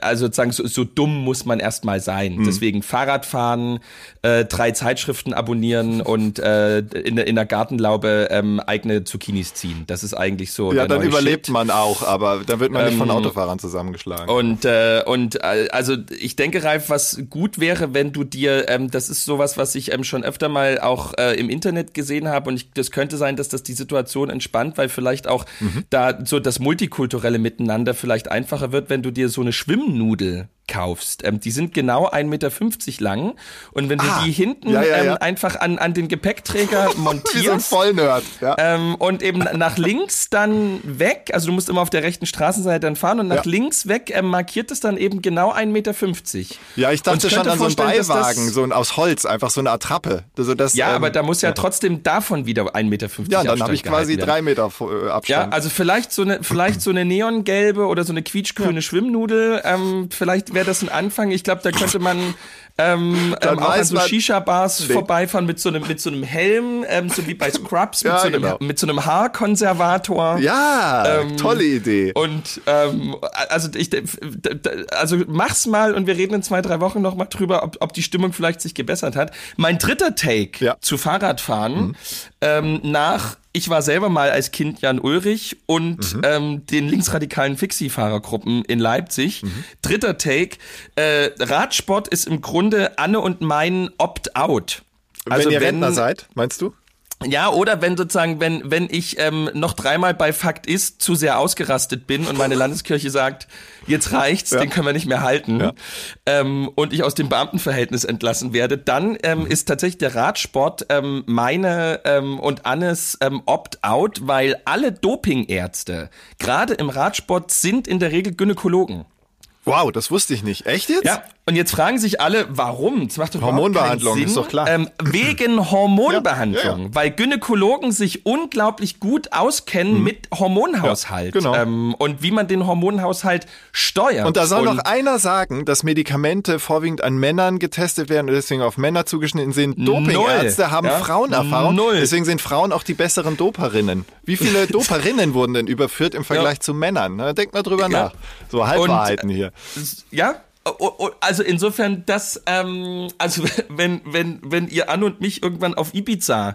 also sozusagen so, so dumm muss man erstmal sein. Hm. Deswegen Fahrradfahren, äh, drei Zeitschriften abonnieren und äh, in, der- in der Gartenlaube ähm, eigene Zucchinis ziehen. Das ist eigentlich so. ja, dann überlebt Shit. man auch, aber dann wird man nicht von Ähm, Autofahrern zusammengeschlagen. Und äh, und äh, also ich denke, Ralf, was gut wäre, wenn du dir, ähm, das ist sowas, was ich ähm, schon öfter mal auch äh, im Internet gesehen habe und ich, das könnte sein, dass das die Situation entspannt, weil vielleicht auch da so das multikulturelle Miteinander vielleicht einfacher wird, wenn du dir so eine Schwimmnudel kaufst. Ähm, die sind genau 1,50 Meter lang und wenn du Ah, die hinten ja, ja, ja. Ähm, einfach an, an den Gepäckträger Wie so ein montierst, Vollnerd. Ähm, und eben nach links dann weg, also du musst immer auf der rechten Straßenseite dann fahren und nach links weg ähm, markiert es dann eben genau 1,50 Meter. ja, ich dachte ich schon an so einen dass das- Beiwagen, so ein aus Holz, einfach so eine Attrappe. Also das, Ja, ähm, aber da muss ja, trotzdem davon wieder 1,50 Meter Ja, dann Abstand habe ich quasi drei. Meter äh, Ja, also vielleicht so eine, vielleicht so eine neongelbe oder so eine quietschgrüne Schwimmnudel. Ähm, vielleicht wäre das ein Anfang. Ich glaube, da könnte man ähm, ähm, auch an so Shisha-Bars Nee. vorbeifahren mit so einem mit so einem Helm, ähm, so wie bei Scrubs, mit, Ja, so, einem, genau. mit so einem Haarkonservator. ja, ähm, tolle Idee. Und ähm, also ich also mach's mal und wir reden in zwei, drei Wochen noch mal drüber, ob, ob die Stimmung vielleicht sich gebessert hat. Mein dritter Take Ja. zu Fahrradfahren ähm, nach ich war selber mal als Kind Jan Ulrich und ähm, den linksradikalen Fixie-Fahrergruppen in Leipzig. Dritter Take. Äh, Radsport ist im Grunde Anne und mein Opt-out. Also wenn ihr Rentner seid, meinst du? Ja, oder wenn sozusagen, wenn, wenn ich ähm, noch dreimal bei Fakt ist zu sehr ausgerastet bin und meine Landeskirche sagt, jetzt reicht's, den können wir nicht mehr halten, ähm, und ich aus dem Beamtenverhältnis entlassen werde, dann ähm, ist tatsächlich der Radsport ähm, meine ähm, und Annes ähm, Opt-out, weil alle Dopingärzte, gerade im Radsport, sind in der Regel Gynäkologen. Wow, das wusste ich nicht. Echt jetzt? Ja, Und jetzt fragen sich alle, warum? Das macht doch Hormonbehandlung, keinen Sinn. ist doch klar. Ähm, wegen Hormonbehandlung, Ja, ja, ja. weil Gynäkologen sich unglaublich gut auskennen mit Hormonhaushalt Ja, genau. ähm, und wie man den Hormonhaushalt steuert. Und da soll Und noch einer sagen, dass Medikamente vorwiegend an Männern getestet werden und deswegen auf Männer zugeschnitten sind. Dopingärzte haben ja? Frauenerfahrung. Null. Deswegen sind Frauen auch die besseren Doperinnen. Wie viele Doperinnen wurden denn überführt im Vergleich zu Männern? Denkt mal drüber Ja. nach. So Halbwahrheiten hier. Ja, O- o- also insofern, das, ähm, also wenn, wenn, wenn ihr Anne und mich irgendwann auf Ibiza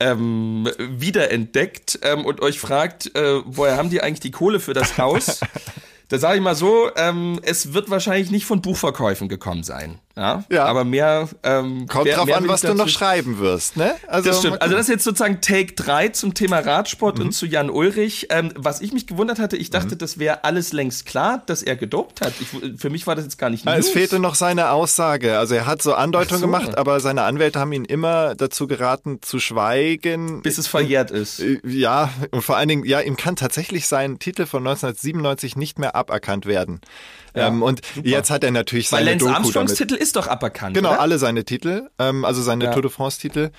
ähm, wiederentdeckt ähm, und euch fragt, äh, woher haben die eigentlich die Kohle für das Haus? Da sage ich mal so, ähm, es wird wahrscheinlich nicht von Buchverkäufen gekommen sein. Ja, Ja. aber mehr ähm, Kommt mehr, drauf mehr an, was du noch schreiben wirst, ne? Also, das stimmt. Also das ist jetzt sozusagen Take 3 zum Thema Radsport Mhm. und zu Jan Ulrich. Ähm, was ich mich gewundert hatte, ich dachte, das wäre alles längst klar, dass er gedopt hat. Ich, für mich war das jetzt gar nicht Ja, es News. fehlte noch seine Aussage. Also er hat so Andeutungen so. gemacht, aber seine Anwälte haben ihn immer dazu geraten, zu schweigen. bis es verjährt ist. Äh, Ja, und vor allen Dingen, ja, ihm kann tatsächlich sein Titel von 1997 nicht mehr aberkannt werden. Ja, ähm, und super. jetzt hat er natürlich Weil seine Lance Doku Armstrongs damit. Titel ist doch aberkannt. Genau, oder? alle seine Titel, ähm, also seine Ja. Tour de France-Titel.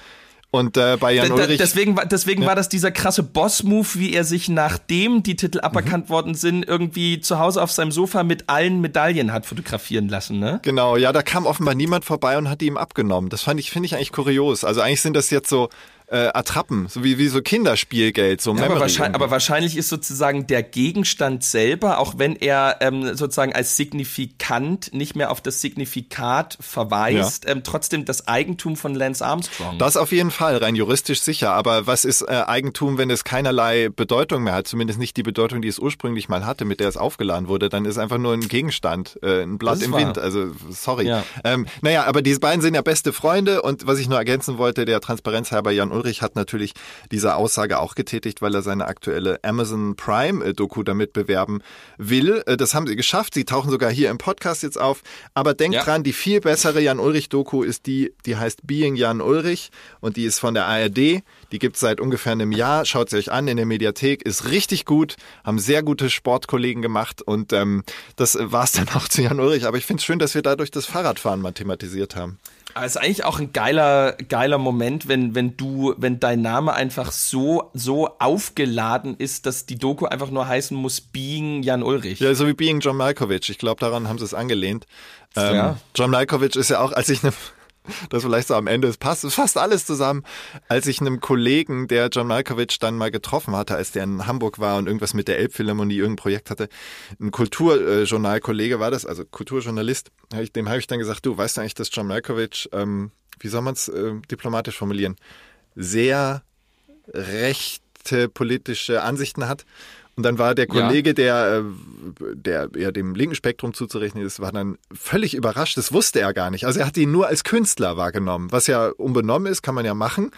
Und äh, bei Jan Da- da- Ulrich. deswegen war, deswegen war das dieser krasse Boss-Move, wie er sich, nachdem die Titel Mhm. aberkannt worden sind, irgendwie zu Hause auf seinem Sofa mit allen Medaillen hat fotografieren lassen, ne? Genau, ja, da kam offenbar niemand vorbei und hat die ihm abgenommen. Das fand ich, finde ich eigentlich kurios. Also eigentlich sind das jetzt so äh, Attrappen, so wie, wie so Kinderspielgeld, so Ja, aber, Memory wahrscheinlich, aber wahrscheinlich ist sozusagen der Gegenstand selber, auch wenn er ähm, sozusagen als Signifikant nicht mehr auf das Signifikat verweist, ähm, trotzdem das Eigentum von Lance Armstrong. Das auf jeden Fall, rein juristisch sicher. Aber was ist äh, Eigentum, wenn es keinerlei Bedeutung mehr hat? Zumindest nicht die Bedeutung, die es ursprünglich mal hatte, mit der es aufgeladen wurde. Dann ist einfach nur ein Gegenstand, äh, ein Blatt Das im wahr. Wind. Also sorry. Ja. Ähm, naja, aber diese beiden sind ja beste Freunde. Und was ich nur ergänzen wollte, der Transparenzhalber Jan Ulrich hat natürlich diese Aussage auch getätigt, weil er seine aktuelle Amazon Prime-Doku damit bewerben will. Äh, Das haben sie geschafft. Sie tauchen sogar hier im Podcast jetzt auf. Aber denkt Ja. dran, die viel bessere Jan Ulrich-Doku ist die, die heißt Being Jan Ulrich und die ist von der ARD. Die gibt es seit ungefähr einem Jahr. Schaut sie euch an in der Mediathek. Ist richtig gut. Haben sehr gute Sportkollegen gemacht und ähm, das war es dann auch zu Jan Ulrich. Aber ich finde es schön, dass wir dadurch das Fahrradfahren mal thematisiert haben. Aber es ist eigentlich auch ein geiler, geiler Moment, wenn, wenn du, wenn dein Name einfach so, so aufgeladen ist, dass die Doku einfach nur heißen muss, Being Jan Ulrich. Ja, so wie Being John Malkovich. Ich glaube, daran haben sie es angelehnt. Ähm, Ja. John Malkovich ist ja auch, als ich ne, das vielleicht so am Ende, es passt fast alles zusammen, als ich einem Kollegen, der John Malkovich dann mal getroffen hatte, als der in Hamburg war und irgendwas mit der Elbphilharmonie, irgendein Projekt hatte, ein Kulturjournalkollege war das, also Kulturjournalist, dem habe ich dann gesagt, du, weißt du eigentlich, dass John Malkovich, ähm, wie soll man es äh, diplomatisch formulieren, sehr rechte politische Ansichten hat. Und dann war der Ja. Kollege, der, äh, der eher dem linken Spektrum zuzurechnen ist, war dann völlig überrascht. Das wusste er gar nicht. Also er hat ihn nur als Künstler wahrgenommen, was ja unbenommen ist, kann man ja machen.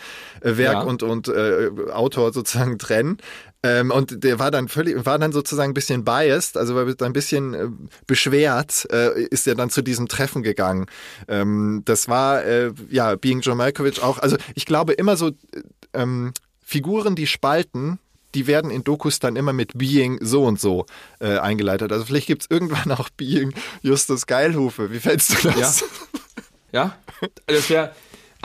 Äh, Werk Ja. und, und äh, Autor sozusagen trennen. Ähm, und der war dann völlig, war dann sozusagen ein bisschen biased, also war ein bisschen äh, beschwert, äh, ist er dann zu diesem Treffen gegangen. Ähm, das war, äh, ja, Being John Malkovich auch, also ich glaube immer so, äh, ähm, Figuren, die spalten, die werden in Dokus dann immer mit Being so und so äh, eingeleitet. Also vielleicht gibt's irgendwann auch Being Justus Geilhufe. Wie fällst du das? Ja? Das wäre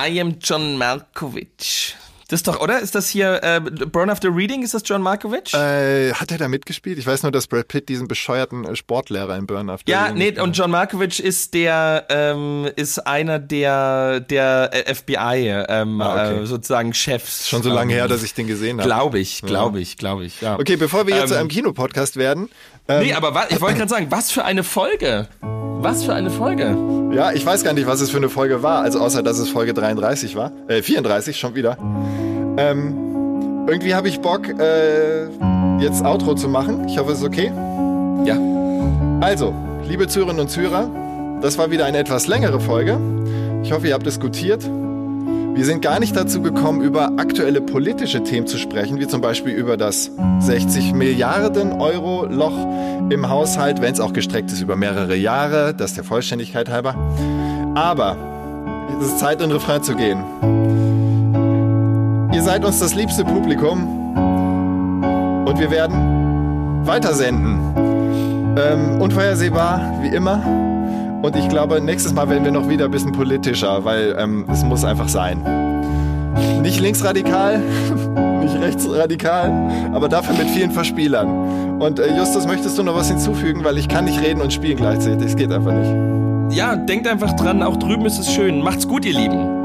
I am John Malkovich. Das ist doch, oder? Ist das hier äh, Burn After Reading? Ist das John Malkovich? Äh, hat er da mitgespielt? Ich weiß nur, dass Brad Pitt diesen bescheuerten äh, Sportlehrer in Burn After ja, Reading nee, gespielt und John Malkovich ist der, ähm, ist einer der, der äh, FBI, ähm, Ah, okay. äh, sozusagen Chefs. Schon so lange ähm, her, dass ich den gesehen habe. Glaube ich, glaube ich, glaube ich, ja. Okay, bevor wir jetzt Ähm, zu einem Kinopodcast werden. Ähm, Nee, aber ich wollte gerade sagen, was für eine Folge. Was für eine Folge. Ja, ich weiß gar nicht, was es für eine Folge war, also außer dass es Folge 33 war. Äh, 34 schon wieder. Ähm, irgendwie habe ich Bock, äh, jetzt Outro zu machen. Ich hoffe, es ist okay. Ja. Also, liebe Zuhörerinnen und Zuhörer, das war wieder eine etwas längere Folge. Ich hoffe, ihr habt diskutiert. Wir sind gar nicht dazu gekommen, über aktuelle politische Themen zu sprechen, wie zum Beispiel über das 60 Milliarden Euro Loch im Haushalt, wenn es auch gestreckt ist über mehrere Jahre, das der Vollständigkeit halber. Aber es ist Zeit, in den Refrain zu gehen. Ihr seid uns das liebste Publikum und wir werden weitersenden. Ähm, unvorhersehbar, wie immer. Und ich glaube, nächstes Mal werden wir noch wieder ein bisschen politischer, weil ähm, es muss einfach sein. Nicht linksradikal, nicht rechtsradikal, aber dafür mit vielen Verspielern. Und äh, Justus, möchtest du noch was hinzufügen? Weil ich kann nicht reden und spielen gleichzeitig. Es geht einfach nicht. Ja, denkt einfach dran, auch drüben ist es schön. Macht's gut, ihr Lieben.